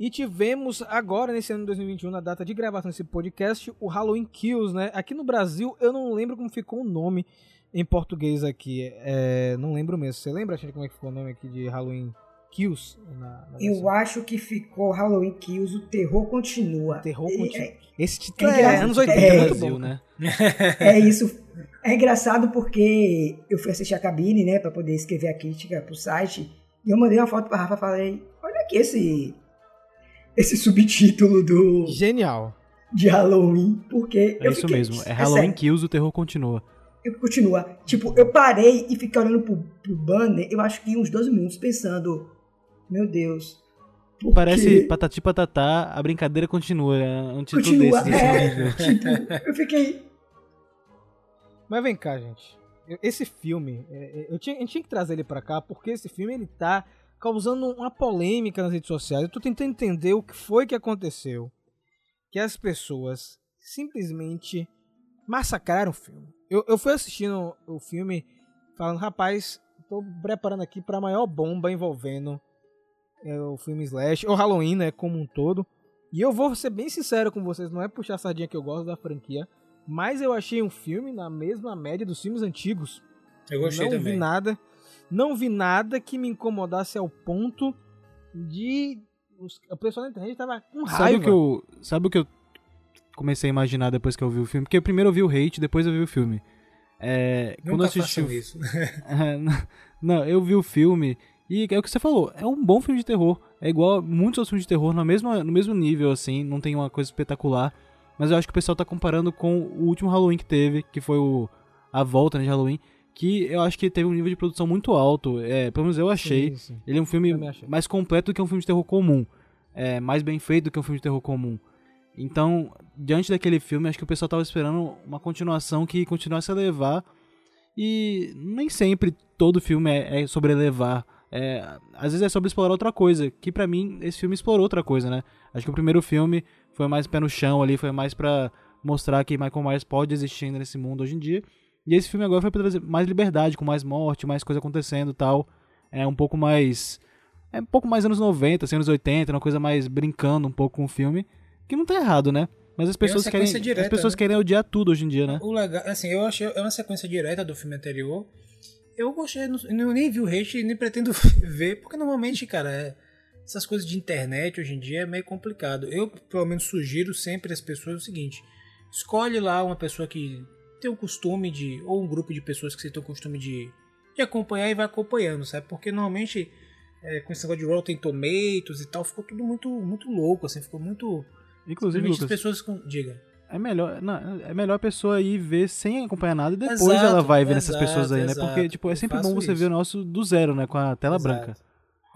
E tivemos agora, nesse ano de 2021, na data de gravação desse podcast, o Halloween Kills, né? Aqui no Brasil, eu não lembro como ficou o nome em português aqui. É, não lembro mesmo. Você lembra, gente, como é que ficou o nome aqui de Halloween Kills? Na, na Eu acho que ficou Halloween Kills, o terror continua. Terror E- continua. é- Esse título É é, anos 80, É, muito bom. né? É isso. É engraçado porque eu fui assistir a cabine, né, pra poder escrever a crítica pro site. E eu mandei uma foto pra Rafa e falei: Olha aqui esse. esse subtítulo do Genial. de Halloween, porque É isso fiquei- mesmo. É Halloween sério, Kills, o terror continua. eu- Continua. Tipo, eu parei e fiquei olhando pro, pro banner, eu acho que uns 12 minutos pensando, meu Deus. por Parece? Patati Patatá, a brincadeira continua. É um título Continua, desse. desse é, tipo, eu fiquei, Mas vem cá, gente. Eu- Esse filme, é, é, eu tinha, gente tinha que trazer ele pra cá porque esse filme ele tá causando uma polêmica nas redes sociais. Eu tô tentando entender o que foi que aconteceu. Que as pessoas simplesmente massacraram o filme. Eu, eu fui assistindo o filme falando, rapaz, tô preparando aqui pra maior bomba envolvendo é, o filme Slash, ou Halloween, né, como um todo. E eu vou ser bem sincero com vocês, não é puxar a sardinha que eu gosto da franquia, mas eu achei um filme na mesma média dos filmes antigos. Eu gostei não também. vi nada. Não vi nada que me incomodasse ao ponto de. os- o pessoal na internet tava com Sabe raiva. o, que eu, sabe o que eu comecei a imaginar depois que eu vi o filme? Porque primeiro eu vi o hate, depois eu vi o filme. É, quando eu Nunca assisti o isso. Não, eu vi o filme e é o que você falou, é um bom filme de terror. É igual a muitos outros filmes de terror no mesmo, no mesmo nível, assim, não tem uma coisa espetacular. Mas eu acho que o pessoal tá comparando com o último Halloween que teve, que foi o a volta né, de Halloween, que eu acho que teve um nível de produção muito alto. É, pelo menos eu achei. Sim, sim. Ele é um filme mais completo do que um filme de terror comum. É, mais bem feito do que um filme de terror comum. Então, diante daquele filme, acho que o pessoal tava esperando uma continuação que continuasse a levar. E nem sempre todo filme é, é sobre elevar. É, às vezes é sobre explorar outra coisa. Que pra mim, esse filme explorou outra coisa, né? Acho que o primeiro filme foi mais pé no chão ali, foi mais pra mostrar que Michael Myers pode existir ainda nesse mundo hoje em dia. E esse filme agora foi pra trazer mais liberdade, com mais morte, mais coisa acontecendo e tal. É um pouco mais. É um pouco mais anos 90, assim, anos 80, uma coisa mais brincando um pouco com o filme. Que não tá errado, né? Mas as pessoas querem. direta, as pessoas né? querem odiar tudo hoje em dia, né? O legal, assim, eu achei é uma sequência direta do filme anterior. Eu gostei, não- nem vi o hate e nem pretendo ver, porque normalmente, cara, é- essas coisas de internet hoje em dia é meio complicado. Eu, pelo menos, sugiro sempre às pessoas o seguinte: escolhe lá uma pessoa que tem o costume de, ou um grupo de pessoas que você tem o costume de, de acompanhar e vai acompanhando, sabe? Porque normalmente, é, com esse negócio de Rotten Tomatoes e tal, ficou tudo muito, muito louco, assim, ficou muito. Inclusive, Lucas, as pessoas. com- Diga. É melhor, não, é melhor a pessoa ir ver sem acompanhar nada e depois Exato, ela vai ver nessas exato, pessoas aí, né? exato. Porque, tipo, é sempre bom você isso. ver o nosso do zero, né? Com a tela branca.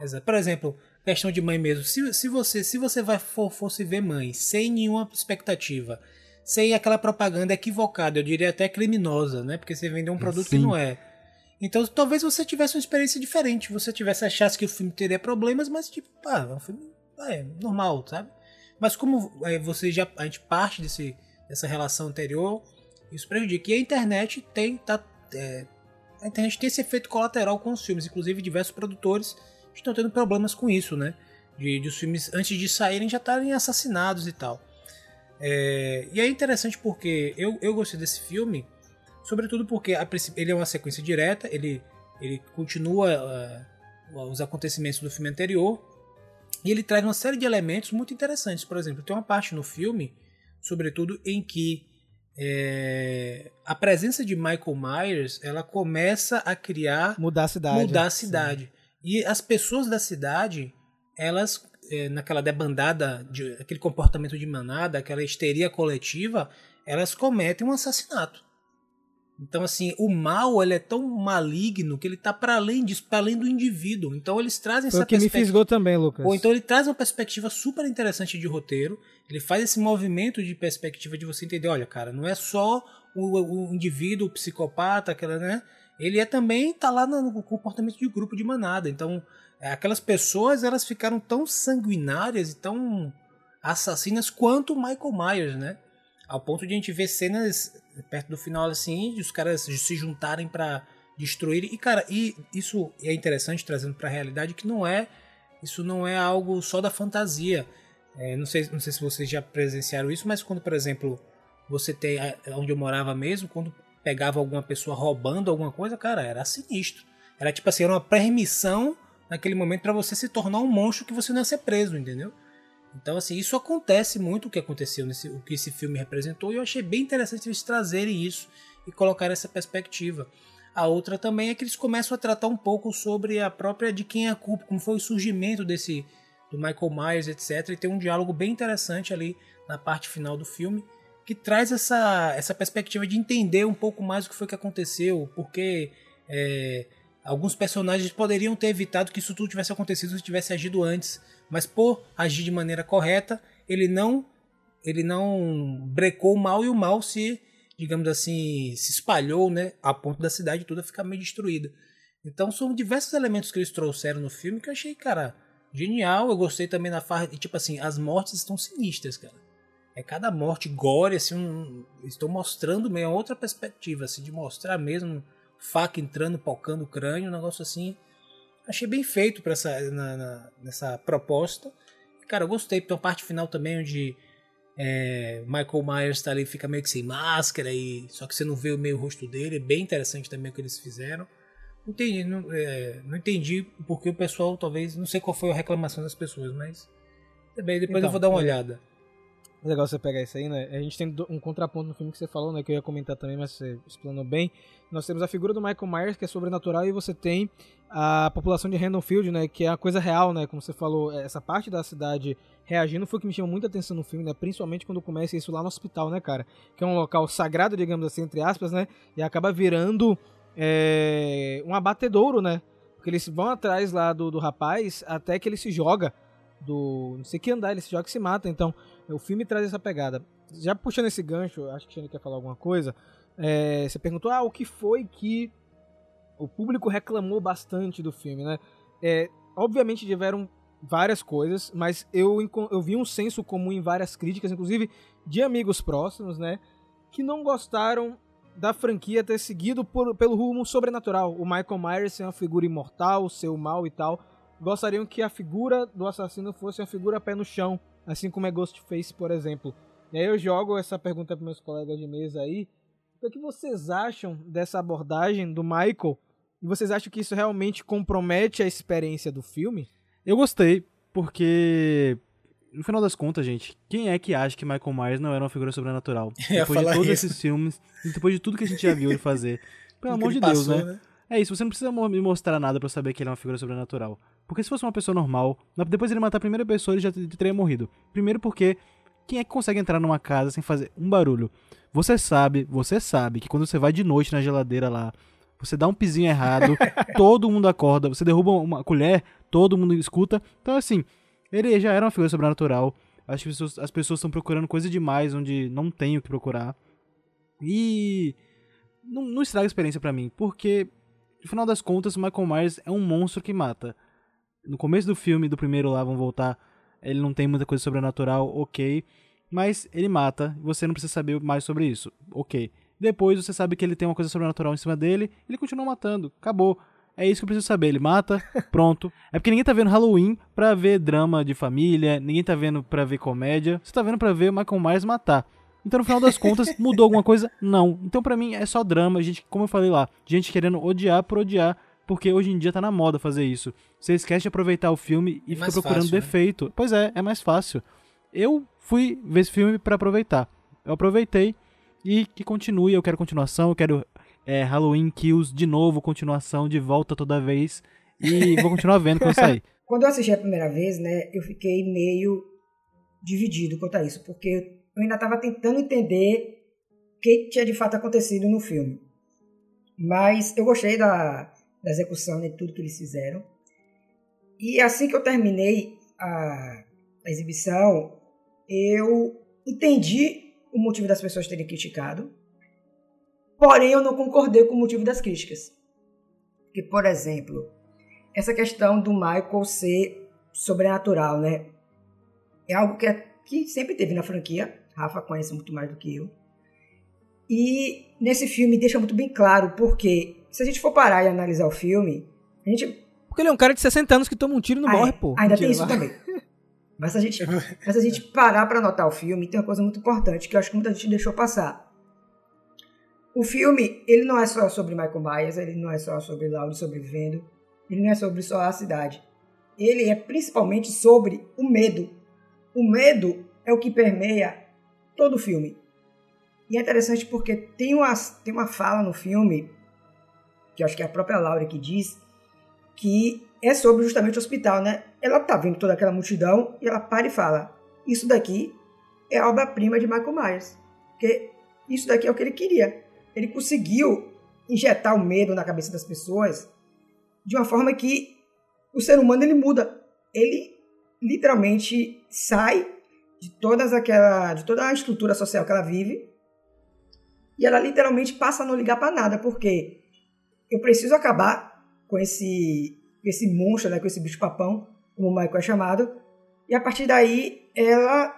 Exato. Por exemplo, questão de mãe mesmo. Se, se você se você vai for, fosse ver mãe sem nenhuma expectativa, sem aquela propaganda equivocada, eu diria até criminosa, né? Porque você vendeu um produto que Sim. não é. Então talvez você tivesse uma experiência diferente. Você tivesse achasse que o filme teria problemas, mas tipo, ah, é um filme ah, é, normal, sabe? Mas como é, você já a gente parte desse, dessa relação anterior, isso prejudica. E a internet tem tá, é, a internet tem esse efeito colateral com os filmes. Inclusive, diversos produtores estão tendo problemas com isso, né? De, de os filmes, antes de saírem, já estarem assassinados e tal. É, e é interessante porque eu, eu gostei desse filme, sobretudo porque a ele é uma sequência direta, ele, ele continua ah, os acontecimentos do filme anterior, e ele traz uma série de elementos muito interessantes. Por exemplo, tem uma parte no filme, sobretudo, em que é, a presença de Michael Myers ela começa a criar Mudar a cidade. mudar a Sim. cidade. E as pessoas da cidade, elas, eh, naquela debandada, de, aquele comportamento de manada, aquela histeria coletiva, elas cometem um assassinato. Então, assim, o mal ele é tão maligno que ele está para além disso, para além do indivíduo. Então, eles trazem Foi essa que me perspectiva- fisgou também, Lucas. ou então ele traz uma perspectiva super interessante de roteiro. Ele faz esse movimento de perspectiva de você entender, olha, cara, não é só o, o indivíduo, o psicopata, aquela, né? Ele é também tá lá no, comportamento de grupo de manada. Então, é, aquelas pessoas, elas ficaram tão sanguinárias e tão assassinas quanto o Michael Myers, né? Ao ponto de a gente ver cenas perto do final assim, os caras se juntarem para destruir. E cara, e isso é interessante trazendo para a realidade que não é isso não é algo só da fantasia. É, não, sei, não sei se vocês já presenciaram isso, mas quando, por exemplo, você tem é, onde eu morava mesmo, quando pegava alguma pessoa roubando alguma coisa, cara, era sinistro. Era tipo assim, era uma permissão naquele momento para você se tornar um monstro que você não ia ser preso, entendeu? Então, assim, isso acontece muito o que aconteceu nesse, o que esse filme representou, e eu achei bem interessante eles trazerem isso e colocar essa perspectiva. A outra também é que eles começam a tratar um pouco sobre a própria de quem é a culpa, como foi o surgimento desse do Michael Myers, etc. E tem um diálogo bem interessante ali na parte final do filme que traz essa, essa perspectiva de entender um pouco mais o que foi que aconteceu, porque é, alguns personagens poderiam ter evitado que isso tudo tivesse acontecido se tivesse agido antes, mas por agir de maneira correta, ele não ele não brecou o mal e o mal se, digamos assim, se espalhou, né, a ponto da cidade toda ficar meio destruída. Então são diversos elementos que eles trouxeram no filme que eu achei, cara, genial. Eu gostei também da parte, tipo assim, as mortes estão sinistras, cara. É cada morte gore, assim, um, estou mostrando meio outra perspectiva, assim, de mostrar mesmo faca entrando, pocando o crânio, um negócio assim. Achei bem feito para essa na, na, nessa proposta. Cara, eu gostei. Tem uma parte final também onde é, Michael Myers tá ali, fica meio que sem máscara, e só que você não vê o meio rosto dele. É bem interessante também o que eles fizeram. Não entendi, não, é, não entendi porque o pessoal talvez. Não sei qual foi a reclamação das pessoas, mas. Também depois então, eu vou dar uma é, olhada. Legal você pegar isso aí, né? A gente tem um contraponto no filme que você falou, né? Que eu ia comentar também, mas você explanou bem. Nós temos a figura do Michael Myers, que é sobrenatural, e você tem a população de Randallfield, né? Que é a coisa real, né? Como você falou, essa parte da cidade reagindo foi o que me chamou muita atenção no filme, né? Principalmente quando começa isso lá no hospital, né, cara? Que é um local sagrado, digamos assim, entre aspas, né? E acaba virando é, um abatedouro, né? Porque eles vão atrás lá do, do rapaz até que ele se joga do. Não sei que andar, ele se joga e se mata. Então, o filme traz essa pegada. Já puxando esse gancho, acho que o Xane quer falar alguma coisa. É, você perguntou, ah, o que foi que o público reclamou bastante do filme, né? É, obviamente tiveram várias coisas, mas eu, eu vi um senso comum em várias críticas, inclusive de amigos próximos, né? Que não gostaram da franquia ter seguido por, pelo rumo sobrenatural. O Michael Myers ser uma figura imortal, ser o mal e tal. Gostariam que a figura do assassino fosse uma figura pé no chão, assim como é Ghostface, por exemplo. E aí eu jogo essa pergunta para meus colegas de mesa aí. O que vocês acham dessa abordagem do Michael? E vocês acham que isso realmente compromete a experiência do filme? Eu gostei, porque no final das contas, gente, quem é que acha que Michael Myers não era uma figura sobrenatural? Depois de todos isso. esses filmes, depois de tudo que a gente já viu ele fazer. Pelo amor de Deus, passou, né? né? É isso, você não precisa me mostrar nada para saber que ele é uma figura sobrenatural. Porque se fosse uma pessoa normal, depois ele matar a primeira pessoa, ele já teria morrido. Primeiro porque quem é que consegue entrar numa casa sem fazer um barulho? Você sabe, você sabe que quando você vai de noite na geladeira lá, você dá um pizinho errado, todo mundo acorda, você derruba uma colher, todo mundo escuta. Então assim, ele já era uma figura sobrenatural. Acho que as pessoas estão procurando coisa demais onde não tem o que procurar. E não, não estraga a experiência para mim, porque no final das contas, o Michael Myers é um monstro que mata. No começo do filme, do primeiro lá, vão voltar, ele não tem muita coisa sobrenatural, ok. Mas ele mata, você não precisa saber mais sobre isso, ok. Depois você sabe que ele tem uma coisa sobrenatural em cima dele, ele continua matando, acabou. É isso que eu preciso saber. Ele mata, pronto. É porque ninguém tá vendo Halloween pra ver drama de família, ninguém tá vendo pra ver comédia. Você tá vendo pra ver Michael Myers matar. Então, no final das contas, mudou alguma coisa? Não. Então, pra mim, é só drama. Gente, como eu falei lá, gente querendo odiar por odiar. Porque hoje em dia tá na moda fazer isso. Você esquece de aproveitar o filme e é fica procurando fácil, né? defeito. Né? Pois é, é mais fácil. Eu fui ver esse filme para aproveitar. Eu aproveitei e que continue. Eu quero continuação, eu quero é, Halloween Kills de novo, continuação, de volta toda vez. E vou continuar vendo quando sair. Quando eu assisti a primeira vez, né, eu fiquei meio dividido quanto a isso, porque eu ainda estava tentando entender o que tinha de fato acontecido no filme. Mas eu gostei da, da execução de tudo que eles fizeram. E assim que eu terminei a, a exibição, eu entendi o motivo das pessoas terem criticado Porém, eu não concordei com o motivo das críticas. Que, por exemplo, essa questão do Michael ser sobrenatural, né? É algo que, é, que sempre teve na franquia. Rafa conhece muito mais do que eu. E nesse filme deixa muito bem claro, porque se a gente for parar e analisar o filme, a gente. Porque ele é um cara de 60 anos que toma um tiro e não ah, morre, pô. Ainda tem isso lá. também. Mas se a gente, mas a gente parar para anotar o filme, tem uma coisa muito importante que eu acho que muita gente deixou passar. O filme, ele não é só sobre Michael Myers, ele não é só sobre Laurie sobrevivendo, ele não é sobre só a cidade. Ele é principalmente sobre o medo. O medo é o que permeia todo o filme. E é interessante porque tem uma, tem uma fala no filme, que acho que é a própria Laura que diz, que é sobre justamente o hospital, né? Ela tá vendo toda aquela multidão e ela para e fala: Isso daqui é a obra-prima de Michael Myers. Porque isso daqui é o que ele queria. Ele conseguiu injetar o medo na cabeça das pessoas de uma forma que o ser humano ele muda. Ele literalmente sai de todas aquela, de toda a estrutura social que ela vive e ela literalmente passa a não ligar para nada, porque eu preciso acabar com esse esse monstro, né, com esse bicho papão, como o Michael é chamado, e a partir daí ela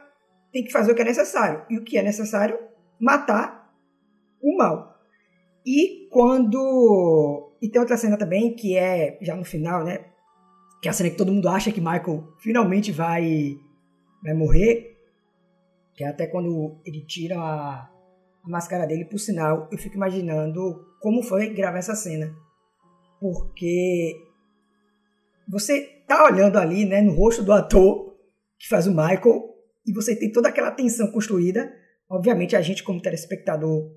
tem que fazer o que é necessário. E o que é necessário? Matar o mal. E quando. E tem outra cena também que é já no final, né? Que é a cena que todo mundo acha que Michael finalmente vai, vai morrer. Que até quando ele tira a, a máscara dele, por sinal, eu fico imaginando como foi gravar essa cena. Porque você tá olhando ali, né, no rosto do ator que faz o Michael, e você tem toda aquela tensão construída. Obviamente, a gente, como telespectador,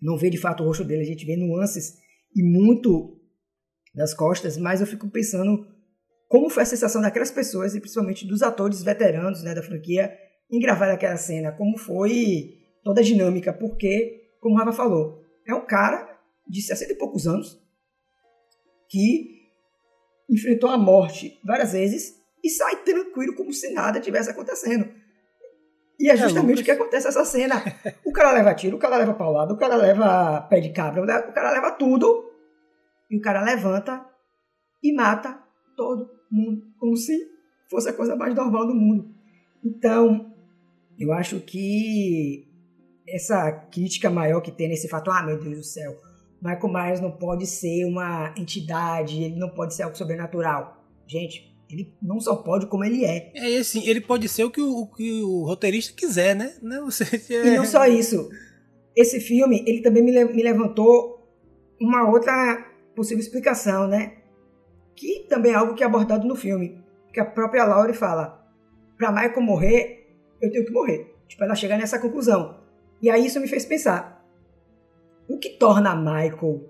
não vê de fato o rosto dele, a gente vê nuances e muito das costas, mas eu fico pensando como foi a sensação daquelas pessoas, e principalmente dos atores veteranos né, da franquia, em gravar aquela cena, como foi toda a dinâmica, porque, como o Rafa falou, é um cara de 60 e poucos anos que enfrentou a morte várias vezes e sai tranquilo como se nada tivesse acontecendo. E é, é justamente é, o que acontece nessa cena. O cara leva tiro, o cara leva paulada, o cara leva pé de cabra, o cara leva tudo. E o cara levanta e mata todo mundo, como se fosse a coisa mais normal do mundo. Então, eu acho que essa crítica maior que tem nesse fato, ah, meu Deus do céu, Michael Myers não pode ser uma entidade, ele não pode ser algo sobrenatural. Gente, ele não só pode como ele é. É assim, ele pode ser o que o, o, que o roteirista quiser, né? Não, você, é... E não só isso. Esse filme, ele também me, me levantou uma outra possível explicação, né? Que também é algo que é abordado no filme. Que a própria Laurie fala, pra Michael morrer, eu tenho que morrer. Tipo, ela chega nessa conclusão. E aí isso me fez pensar, o que torna Michael,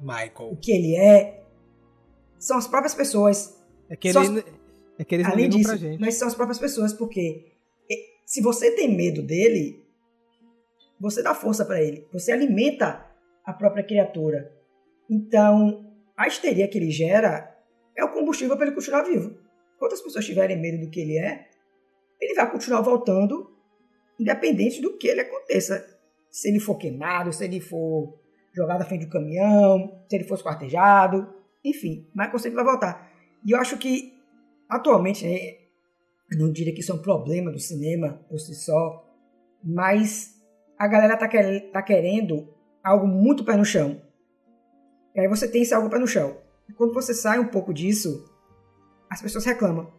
Michael. o que ele é são as próprias pessoas. É que, ele, as, é que eles além disso, pra gente. Mas são as próprias pessoas, porque se você tem medo dele, você dá força para ele. Você alimenta a própria criatura. Então, a histeria que ele gera é o combustível para ele continuar vivo. Quantas pessoas tiverem medo do que ele é, ele vai continuar voltando, independente do que ele aconteça se ele for queimado, se ele for jogado à frente do caminhão, se ele for esquartejado, enfim, Michael sempre vai voltar. E eu acho que, atualmente, né, não diria que isso é um problema do cinema por si só, mas a galera tá, quer, tá querendo algo muito pé no chão. E aí você tem esse algo pé no chão. E quando você sai um pouco disso, as pessoas reclamam.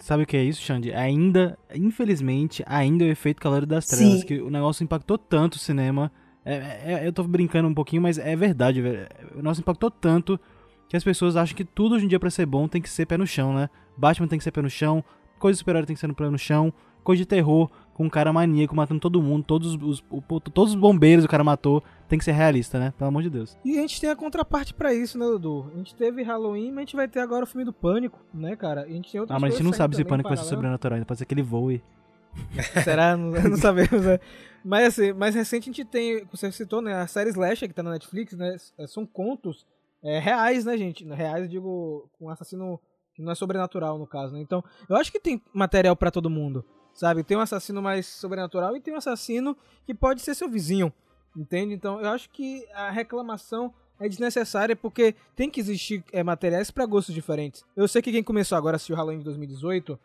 Sabe o que é isso, Xande? Ainda, infelizmente, ainda é o efeito calor das trevas, Sim. que o negócio impactou tanto o cinema. É, é, eu tô brincando um pouquinho, mas é verdade, velho. O negócio impactou tanto que as pessoas acham que tudo hoje em dia pra ser bom tem que ser pé no chão, né? Batman tem que ser pé no chão, coisa super tem que ser no pé no chão, coisa de terror, com um cara maníaco matando todo mundo, todos os, os, todos os bombeiros o cara matou, tem que ser realista, né? Pelo amor de Deus. E a gente tem a contraparte para isso, né, Dudu? A gente teve Halloween, mas a gente vai ter agora o filme do Pânico, né, cara? A gente tem outras Ah, mas a gente não sabe se Pânico vai ser sobrenatural ainda, pode ser que ele voe. Será? não, não sabemos, né? Mas assim, mais recente a gente tem, você citou, né, a série Slash que tá na Netflix, né? São contos é, reais, né, gente? Reais, eu digo, com um assassino que não é sobrenatural, no caso, né? Então, eu acho que tem material para todo mundo. Sabe? Tem um assassino mais sobrenatural e tem um assassino que pode ser seu vizinho. Entende? Então eu acho que a reclamação é desnecessária porque tem que existir é, materiais para gostos diferentes. Eu sei que quem começou agora a o Halloween de 2018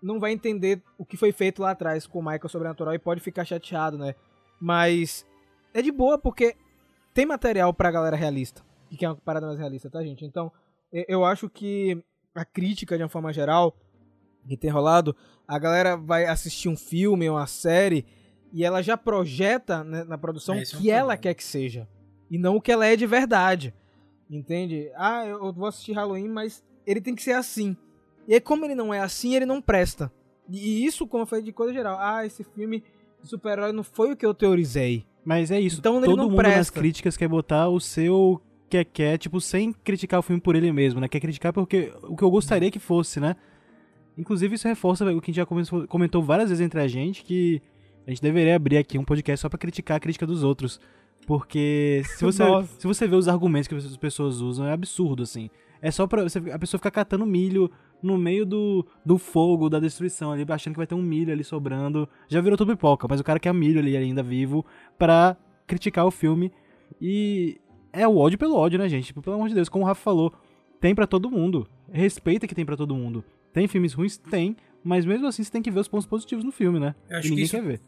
não vai entender o que foi feito lá atrás com o Michael Sobrenatural e pode ficar chateado, né? Mas é de boa porque tem material pra galera realista. Que é uma parada mais realista, tá, gente? Então eu acho que a crítica, de uma forma geral, que tem rolado, a galera vai assistir um filme, uma série, e ela já projeta né, na produção o é, que é ela quer que seja. E não o que ela é de verdade. Entende? Ah, eu vou assistir Halloween, mas ele tem que ser assim. E aí, como ele não é assim, ele não presta. E isso, como eu falei, de coisa geral. Ah, esse filme de super-herói não foi o que eu teorizei. Mas é isso. Então, Todo mundo presta. nas críticas quer botar o seu quer, quer, tipo, sem criticar o filme por ele mesmo, né? Quer criticar porque o que eu gostaria que fosse, né? Inclusive, isso reforça o que a gente já comentou várias vezes entre a gente, que a gente deveria abrir aqui um podcast só pra criticar a crítica dos outros. Porque se você, se você vê os argumentos que as pessoas usam, é absurdo, assim. É só pra você, a pessoa ficar catando milho no meio do, do fogo, da destruição ali, achando que vai ter um milho ali sobrando. Já virou tudo pipoca, mas o cara quer milho ali ainda vivo pra criticar o filme. E é o ódio pelo ódio, né, gente? Tipo, pelo amor de Deus, como o Rafa falou, tem para todo mundo. Respeita que tem para todo mundo. Tem filmes ruins? Tem. Mas mesmo assim você tem que ver os pontos positivos no filme, né? Eu acho e ninguém que isso, quer ver.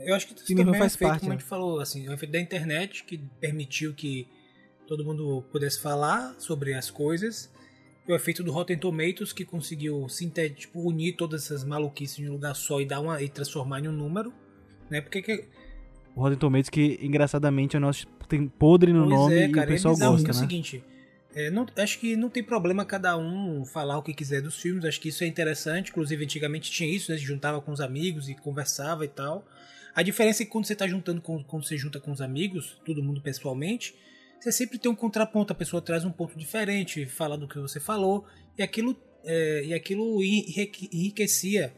Eu acho que isso também faz é feito, parte, como a né? gente falou, assim, é um efeito da internet que permitiu que todo mundo pudesse falar sobre as coisas. E o efeito do Rotten Tomatoes que conseguiu tipo, unir todas essas maluquices em um lugar só e dar uma e transformar em um número, né? Porque que, O Rotten Tomatoes que, engraçadamente, é nosso, tem podre no Pois nome é, e cara, o pessoal é gosta, né? É o seguinte, é, não- acho que não tem problema cada um falar o que quiser dos filmes, acho que isso é interessante, inclusive antigamente tinha isso, né, se juntava com os amigos e conversava e tal. A diferença é que quando você tá juntando com, quando você junta com os amigos, todo mundo pessoalmente, você sempre tem um contraponto, a pessoa traz um ponto diferente, fala do que você falou, e aquilo, é, e aquilo enrique- enriquecia.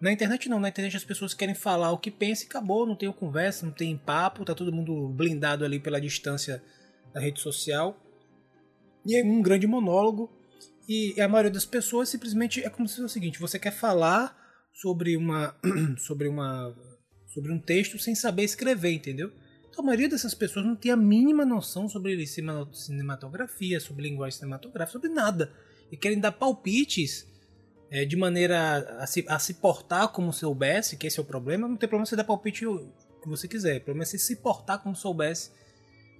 Na internet não, na internet as pessoas querem falar o que pensa e acabou, não tem conversa, não tem papo, tá todo mundo blindado ali pela distância da rede social. E é um grande monólogo. E a maioria das pessoas simplesmente é como se fosse o seguinte: você quer falar sobre uma sobre uma sobre um texto sem saber escrever, entendeu? Então a maioria dessas pessoas não tem a mínima noção sobre cinematografia, sobre linguagem cinematográfica, sobre nada. E querem dar palpites é, de maneira a se, a se portar como soubesse, que esse é o problema. Não tem problema você dar palpite que você quiser. O problema é você se portar como soubesse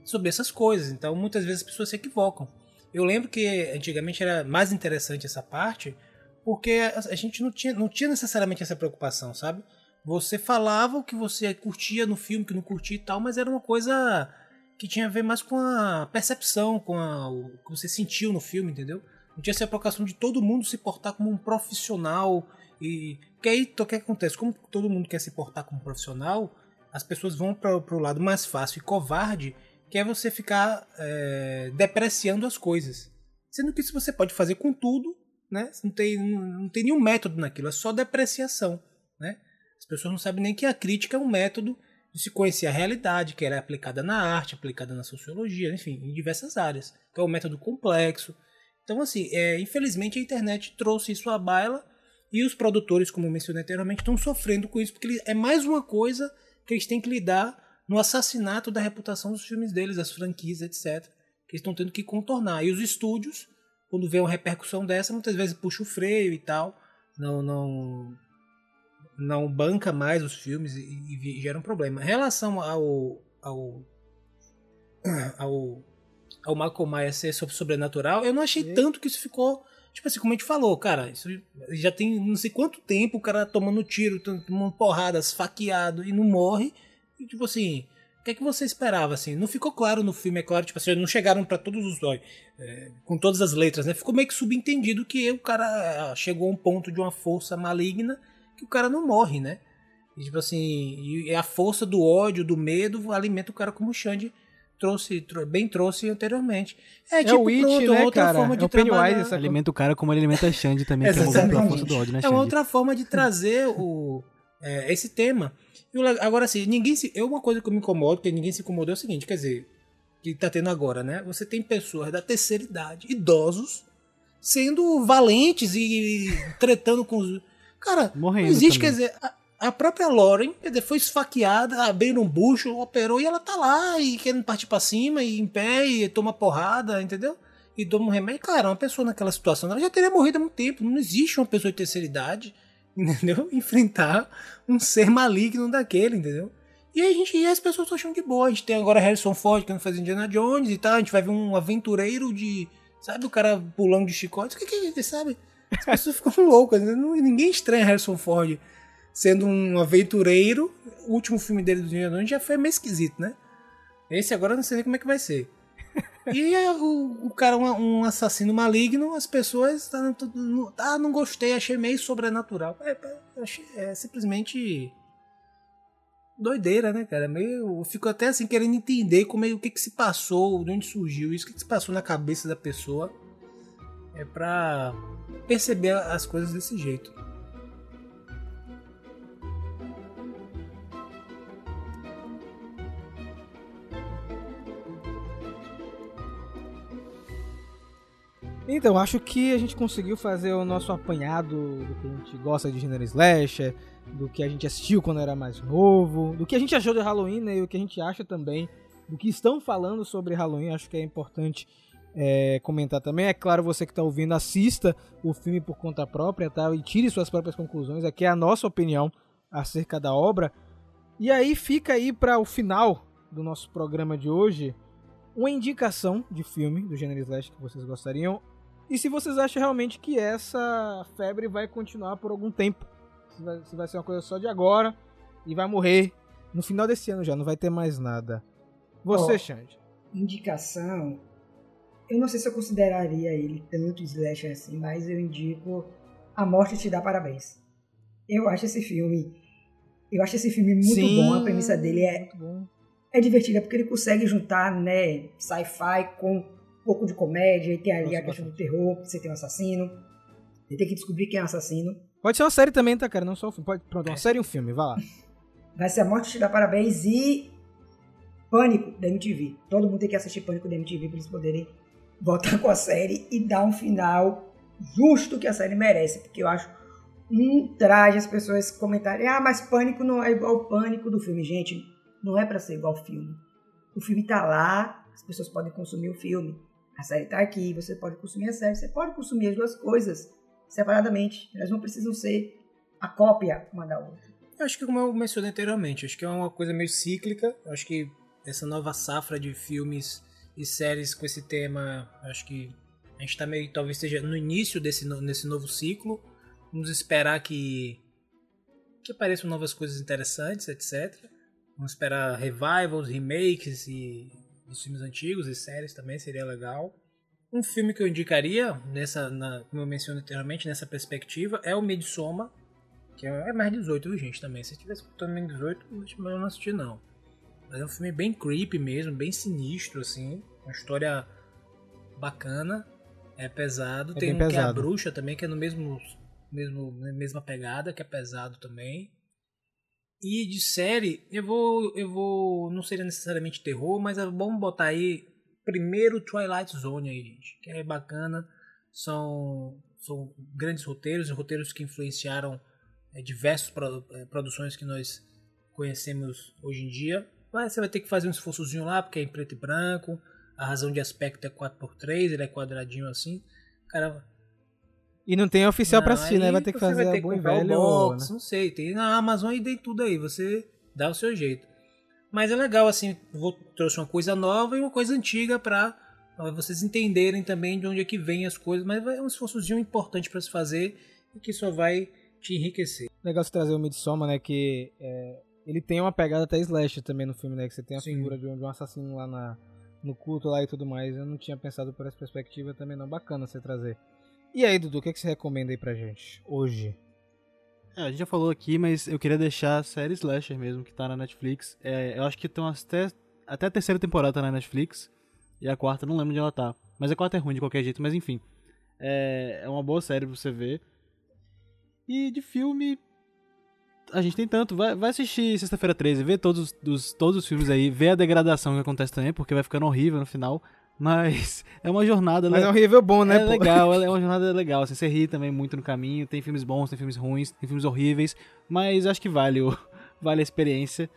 sobre essas coisas. Então muitas vezes as pessoas se equivocam. Eu lembro que antigamente era mais interessante essa parte, porque a, gente não tinha, não tinha necessariamente essa preocupação, sabe? Você falava o que você curtia no filme, que não curtia e tal, mas era uma coisa que tinha a ver mais com a percepção, com a, o que você sentiu no filme, entendeu? Não tinha essa preocupação de todo mundo se portar como um profissional. E que aí o que acontece? Como todo mundo quer se portar como profissional, as pessoas vão para o lado mais fácil e covarde, que é você ficar é, depreciando as coisas. Sendo que isso você pode fazer com tudo, né? Não tem, não tem nenhum método naquilo, é só depreciação, né? As pessoas não sabem nem que a crítica é um método de se conhecer a realidade, que ela é aplicada na arte, aplicada na sociologia, enfim, em diversas áreas. Então é um método complexo. Então, assim, é, infelizmente a internet trouxe isso à baila e os produtores, como mencionei anteriormente, estão sofrendo com isso, porque é mais uma coisa que eles têm que lidar no assassinato da reputação dos filmes deles, das franquias, etc. Que eles estão tendo que contornar. E os estúdios, quando vê uma repercussão dessa, muitas vezes puxa o freio e tal, não, não, não banca mais os filmes e, e gera um problema. Em relação ao, ao, ao, ao Michael Myers ser sobre sobrenatural, eu não achei tanto que isso ficou. Tipo assim, como a gente falou, cara, isso já tem não sei quanto tempo o cara tomando tiro, tomando porradas, faqueado e não morre. Tipo assim, o que é que você esperava, assim? Não ficou claro no filme, é claro, tipo assim, não chegaram pra todos os. ó, é, com todas as letras, né? Ficou meio que subentendido que o cara ah, chegou a um ponto de uma força maligna que o cara não morre, né? E, tipo assim, e a força do ódio, do medo, alimenta o cara como o Xande trouxe, trou- bem trouxe anteriormente. É, É tipo, o It, pronto, né, outra cara? forma de É o Pennywise, trabalhar. essa- Alimenta o cara como ele alimenta a Xande também, que é movido pela Exatamente. força do ódio, né, É Xande? uma outra forma de trazer o, é, esse tema. Agora, assim, ninguém se. Eu, uma coisa que eu me incomodo, que ninguém se incomodou, é o seguinte: quer dizer, que tá tendo agora, né? Você tem pessoas da terceira idade, idosos, sendo valentes e tretando com os. Cara, Morrendo não existe, também. quer dizer. A, a própria Lauren, quer dizer, foi esfaqueada, abriram um bucho, operou e ela tá lá e querendo partir pra cima e em pé e toma porrada, entendeu? E toma um remédio. Cara, uma pessoa naquela situação, ela já teria morrido há muito tempo. Não existe uma pessoa de terceira idade, entendeu? Enfrentar um ser maligno daquele, entendeu? E a gente, e as pessoas estão achando de boa. A gente tem agora Harrison Ford que não faz Indiana Jones e tal. A gente vai ver um aventureiro de. Sabe, o cara pulando de chicote. O que, que sabe? As pessoas ficam loucas. né? Ninguém estranha Harrison Ford sendo um aventureiro. O último filme dele do Indiana Jones já foi meio esquisito, né? Esse agora eu não sei nem como é que vai ser. E o, o cara, um, um assassino maligno, as pessoas. Ah, não gostei, achei meio sobrenatural. É, é, é simplesmente. doideira, né, cara? Meio, eu fico até assim querendo entender como é, o que, que se passou, de onde surgiu isso, o que, que se passou na cabeça da pessoa. É pra perceber as coisas desse jeito. Então, acho que a gente conseguiu fazer o nosso apanhado do que a gente gosta de gênero slasher, do que a gente assistiu quando era mais novo, do que a gente achou de Halloween né, e o que a gente acha também do que estão falando sobre Halloween. Acho que é importante é, comentar também. É claro, você que está ouvindo, assista o filme por conta própria tá? e tire suas próprias conclusões. Aqui é a nossa opinião acerca da obra. E aí fica aí para o final do nosso programa de hoje uma indicação de filme do gênero slash que vocês gostariam e se vocês acham realmente que essa febre vai continuar por algum tempo. Se vai, se vai ser uma coisa só de agora e vai morrer no final desse ano já, não vai ter mais nada. Você, oh, Xande. Indicação. Eu não sei se eu consideraria ele tanto slasher assim, mas eu indico A Morte Te Dá Parabéns. Eu acho esse filme. Eu acho esse filme muito Sim, bom. A premissa dele é, é divertida porque ele consegue juntar né, sci-fi com pouco de comédia, e tem ali Nossa, a questão do terror, você tem um assassino, você tem que descobrir quem é o assassino. Pode ser uma série também, tá, cara? Não só um filme. Pode, pronto, uma é. série e um filme, vai lá. Vai ser A Morte Te Dá Parabéns e Pânico da MTV. Todo mundo tem que assistir Pânico da MTV pra eles poderem voltar com a série e dar um final justo que a série merece, porque eu acho um traje as pessoas comentarem, ah, mas Pânico não é igual o Pânico do filme. Gente, não é para ser igual o filme. O filme tá lá, as pessoas podem consumir o filme. A série está aqui, você pode consumir a série, você pode consumir as duas coisas separadamente. Elas não precisam ser a cópia uma da outra. Eu acho que como eu mencionei anteriormente, acho que é uma coisa meio cíclica. Eu acho que essa nova safra de filmes e séries com esse tema, acho que a gente está meio, talvez seja no início desse, desse novo ciclo. Vamos esperar que que apareçam novas coisas interessantes, etc. Vamos esperar revivals, remakes e dos filmes antigos e séries também seria legal. Um filme que eu indicaria, nessa, na, como eu mencionei anteriormente, nessa perspectiva, é o Midsommar, que é, mais 18, viu, gente, também. Se tivesse menos 18, eu não assisti, não. Mas é um filme bem creepy mesmo, bem sinistro, assim. Uma história bacana, é pesado. É Tem um pesado. que é a bruxa também, que é no mesmo, mesmo mesma pegada, que é pesado também. E de série, eu vou. Eu vou. Não seria necessariamente terror, mas é bom botar aí primeiro Twilight Zone aí, gente. Que é bacana. São, são grandes roteiros, roteiros que influenciaram é, diversas pro, é, produções que nós conhecemos hoje em dia. Mas você vai ter que fazer um esforçozinho lá, porque é em preto e branco. A razão de aspecto é 4x3, ele é quadradinho assim. Cara, e não tem oficial não, pra assistir, né? Vai ter que fazer ter que velho. Box, né? Não sei, tem na Amazon e tem tudo aí, você dá o seu jeito. Mas é legal, assim, vou, trouxe uma coisa nova e uma coisa antiga pra vocês entenderem também de onde é que vem as coisas, mas é um esforçozinho importante para se fazer e que só vai te enriquecer. Legal você trazer o Midsommar, né, que é, ele tem uma pegada até slash também no filme, né, que você tem a Sim. figura de um, de um assassino lá na, no culto lá e tudo mais. Eu não tinha pensado por essa perspectiva também não, bacana você trazer. E aí, Dudu, o que, é que você recomenda aí pra gente hoje? É, a gente já falou aqui, mas eu queria deixar a série Slasher mesmo, que tá na Netflix. É, eu acho que estão até, até a terceira temporada tá na Netflix. E a quarta, não lembro onde ela tá. Mas a quarta é ruim de qualquer jeito, mas enfim. É, é uma boa série pra você ver. E de filme. A gente tem tanto. Vai, vai assistir Sexta-feira 13, vê todos, dos, todos os filmes aí, vê a degradação que acontece também, porque vai ficando horrível no final. Mas é uma jornada. Mas é um horrível bom, né? É pô? legal, é uma jornada legal. Assim, você ri também muito no caminho. Tem filmes bons, tem filmes ruins, tem filmes horríveis. Mas acho que vale, o, vale a experiência.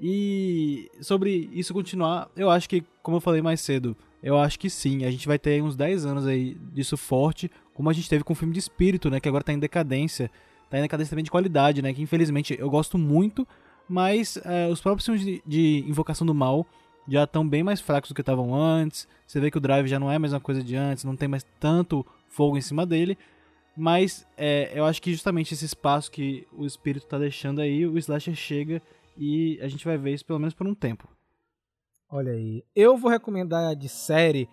E sobre isso continuar, eu acho que, como eu falei mais cedo, eu acho que sim. A gente vai ter uns 10 anos aí disso forte, como a gente teve com o filme de espírito, né? Que agora tá em decadência. Tá em decadência também de qualidade, né? Que infelizmente eu gosto muito, mas é, os próprios filmes de, de Invocação do Mal já estão bem mais fracos do que estavam antes. Você vê que o drive já não é a mesma coisa de antes, não tem mais tanto fogo em cima dele. Mas é, eu acho que justamente esse espaço que o espírito está deixando aí, o slasher chega e a gente vai ver isso pelo menos por um tempo. Olha aí. Eu vou recomendar de série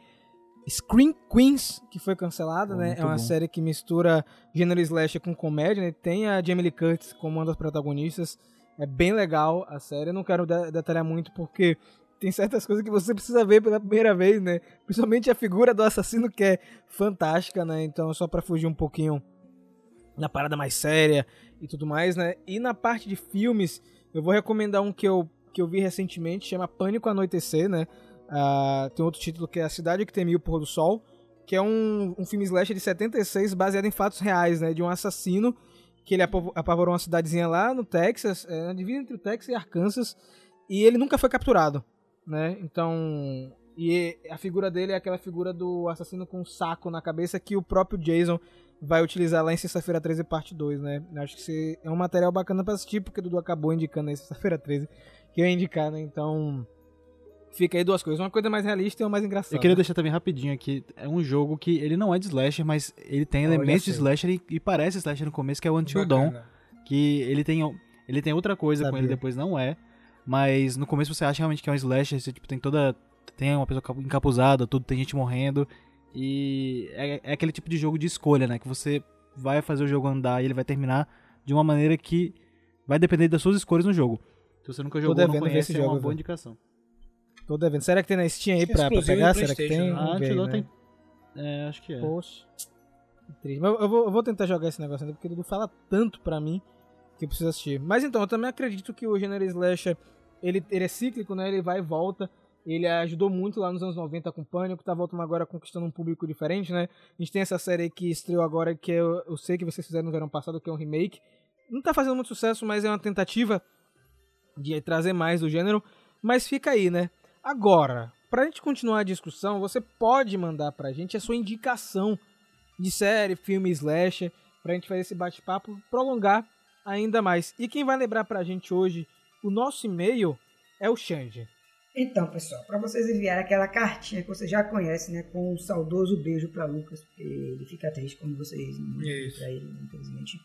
Scream Queens, que foi cancelada, né? É uma bom. série que mistura gênero slasher com comédia, né? Tem a Jamie Lee Curtis como uma das protagonistas. É bem legal a série. Eu não quero de- detalhar muito porque tem certas coisas que você precisa ver pela primeira vez, né? Principalmente a figura do assassino que é fantástica, né? Então, só pra fugir um pouquinho na parada mais séria e tudo mais, né? E na parte de filmes, eu vou recomendar um que eu, que eu vi recentemente, chama Pânico Anoitecer, né? Ah, tem outro título que é A Cidade que Temia o Pôr do Sol, que é um, um filme slasher de 76 baseado em fatos reais, né? De um assassino que ele apavo- apavorou uma cidadezinha lá no Texas, é, na divisa entre o Texas e Arkansas, e ele nunca foi capturado, né? Então, e a figura dele é aquela figura do assassino com um saco na cabeça que o próprio Jason vai utilizar lá em Sexta-feira 13, parte 2, né? Acho que é um material bacana pra assistir, porque o Dudu acabou indicando aí Sexta-feira 13, que eu ia indicar, né? Então, fica aí duas coisas. Uma coisa mais realista e uma mais engraçada. Eu queria deixar também rapidinho aqui, é um jogo que ele não é de slasher, mas ele tem elementos de slasher e, e parece slasher no começo, que é o Until Dawn, que ele tem, ele tem outra coisa com Sabia. ele, depois não é, mas no começo você acha realmente que é um slasher, você tipo, tem toda, tem uma pessoa capu- encapuzada, tudo, tem gente morrendo, e é, é aquele tipo de jogo de escolha, né, que você vai fazer o jogo andar e ele vai terminar de uma maneira que vai depender das suas escolhas no jogo. Se você nunca jogou ou não conhece, esse é uma jogo, boa indicação. Tô devendo. Será que tem na Steam aí Acho que é pra, pra pegar? Será que tem? Ah, Antidote né? tem... É, acho que é. Poxa. Triste. Mas eu vou, eu vou tentar jogar esse negócio ainda, porque o Dudu fala tanto pra mim que eu preciso assistir. Mas então, eu também acredito que o gênero slasher, ele, ele é cíclico, né? Ele vai e volta. Ele ajudou muito lá nos anos 90 com Pânico, tá voltando agora conquistando um público diferente, né? A gente tem essa série que estreou agora, que eu, eu sei que vocês fizeram no verão passado, que é um remake. Não tá fazendo muito sucesso, mas é uma tentativa de trazer mais do gênero. Mas fica aí, né? Agora, pra gente continuar a discussão, você pode mandar pra gente a sua indicação de série, filme, slasher, pra gente fazer esse bate-papo prolongar ainda mais. E quem vai lembrar pra gente hoje o nosso e-mail é o Xande. Então, pessoal, para vocês enviarem aquela cartinha que você já conhece, né, com um saudoso beijo para Lucas, porque ele fica triste quando vocês mandam Isso. para ele, infelizmente.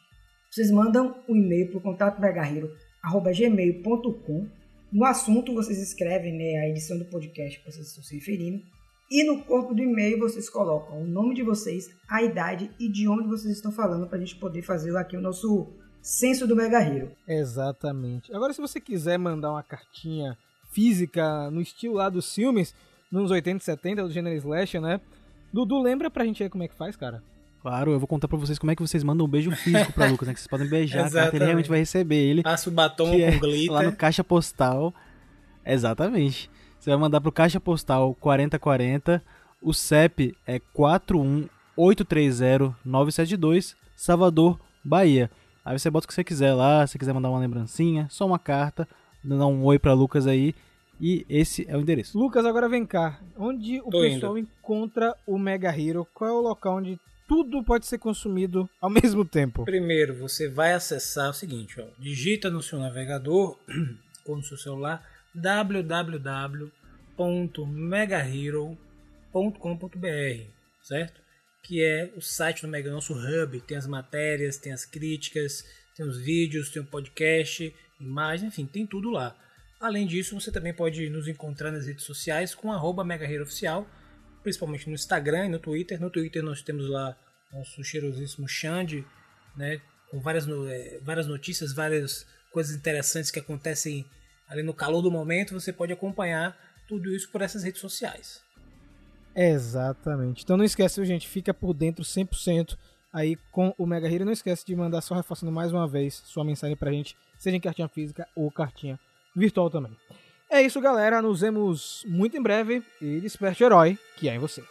Vocês mandam um e-mail para o contato gmail.com. No assunto vocês escrevem né, a edição do podcast que vocês estão se referindo. E no corpo do e-mail vocês colocam o nome de vocês, a idade e de onde vocês estão falando para a gente poder fazer aqui o nosso censo do Mega Hero. Exatamente. Agora, se você quiser mandar uma cartinha física no estilo lá dos filmes, nos 80 e 70, do gênero slasher, né? Dudu, lembra pra gente aí como é que faz, cara? Claro, eu vou contar pra vocês como é que vocês mandam um beijo físico pra Lucas, né? Que vocês podem beijar a carta, ele realmente vai receber ele Passa o batom Que é com glitter. lá no caixa postal. Exatamente. Você vai mandar pro caixa postal 4040, o CEP é 41830-972, Salvador, Bahia. Aí você bota o que você quiser lá, se quiser mandar uma lembrancinha, só uma carta, dar um oi pra Lucas aí, e esse é o endereço. Lucas, agora vem cá. Onde o Tô pessoal encontra o Mega Hero? Qual é o local onde tudo pode ser consumido ao mesmo tempo? Primeiro, você vai acessar o seguinte, ó, digita no seu navegador ou no seu celular www.megahero.com.br, certo? Que é o site do Mega, nosso hub, tem as matérias, tem as críticas, tem os vídeos, tem o podcast, imagens, enfim, tem tudo lá. Além disso, você também pode nos encontrar nas redes sociais com arroba principalmente no Instagram e no Twitter. No Twitter nós temos lá nosso cheirosíssimo Xande, né, com várias, eh, várias notícias, várias coisas interessantes que acontecem ali no calor do momento. Você pode acompanhar tudo isso por essas redes sociais. Exatamente. Então não esquece, gente? Fica por dentro 100% aí com o Mega Hero. Não esquece de mandar, só reforçando mais uma vez, sua mensagem pra gente, seja em cartinha física ou cartinha virtual também. É isso, galera. Nos vemos muito em breve e desperte o herói que é em você.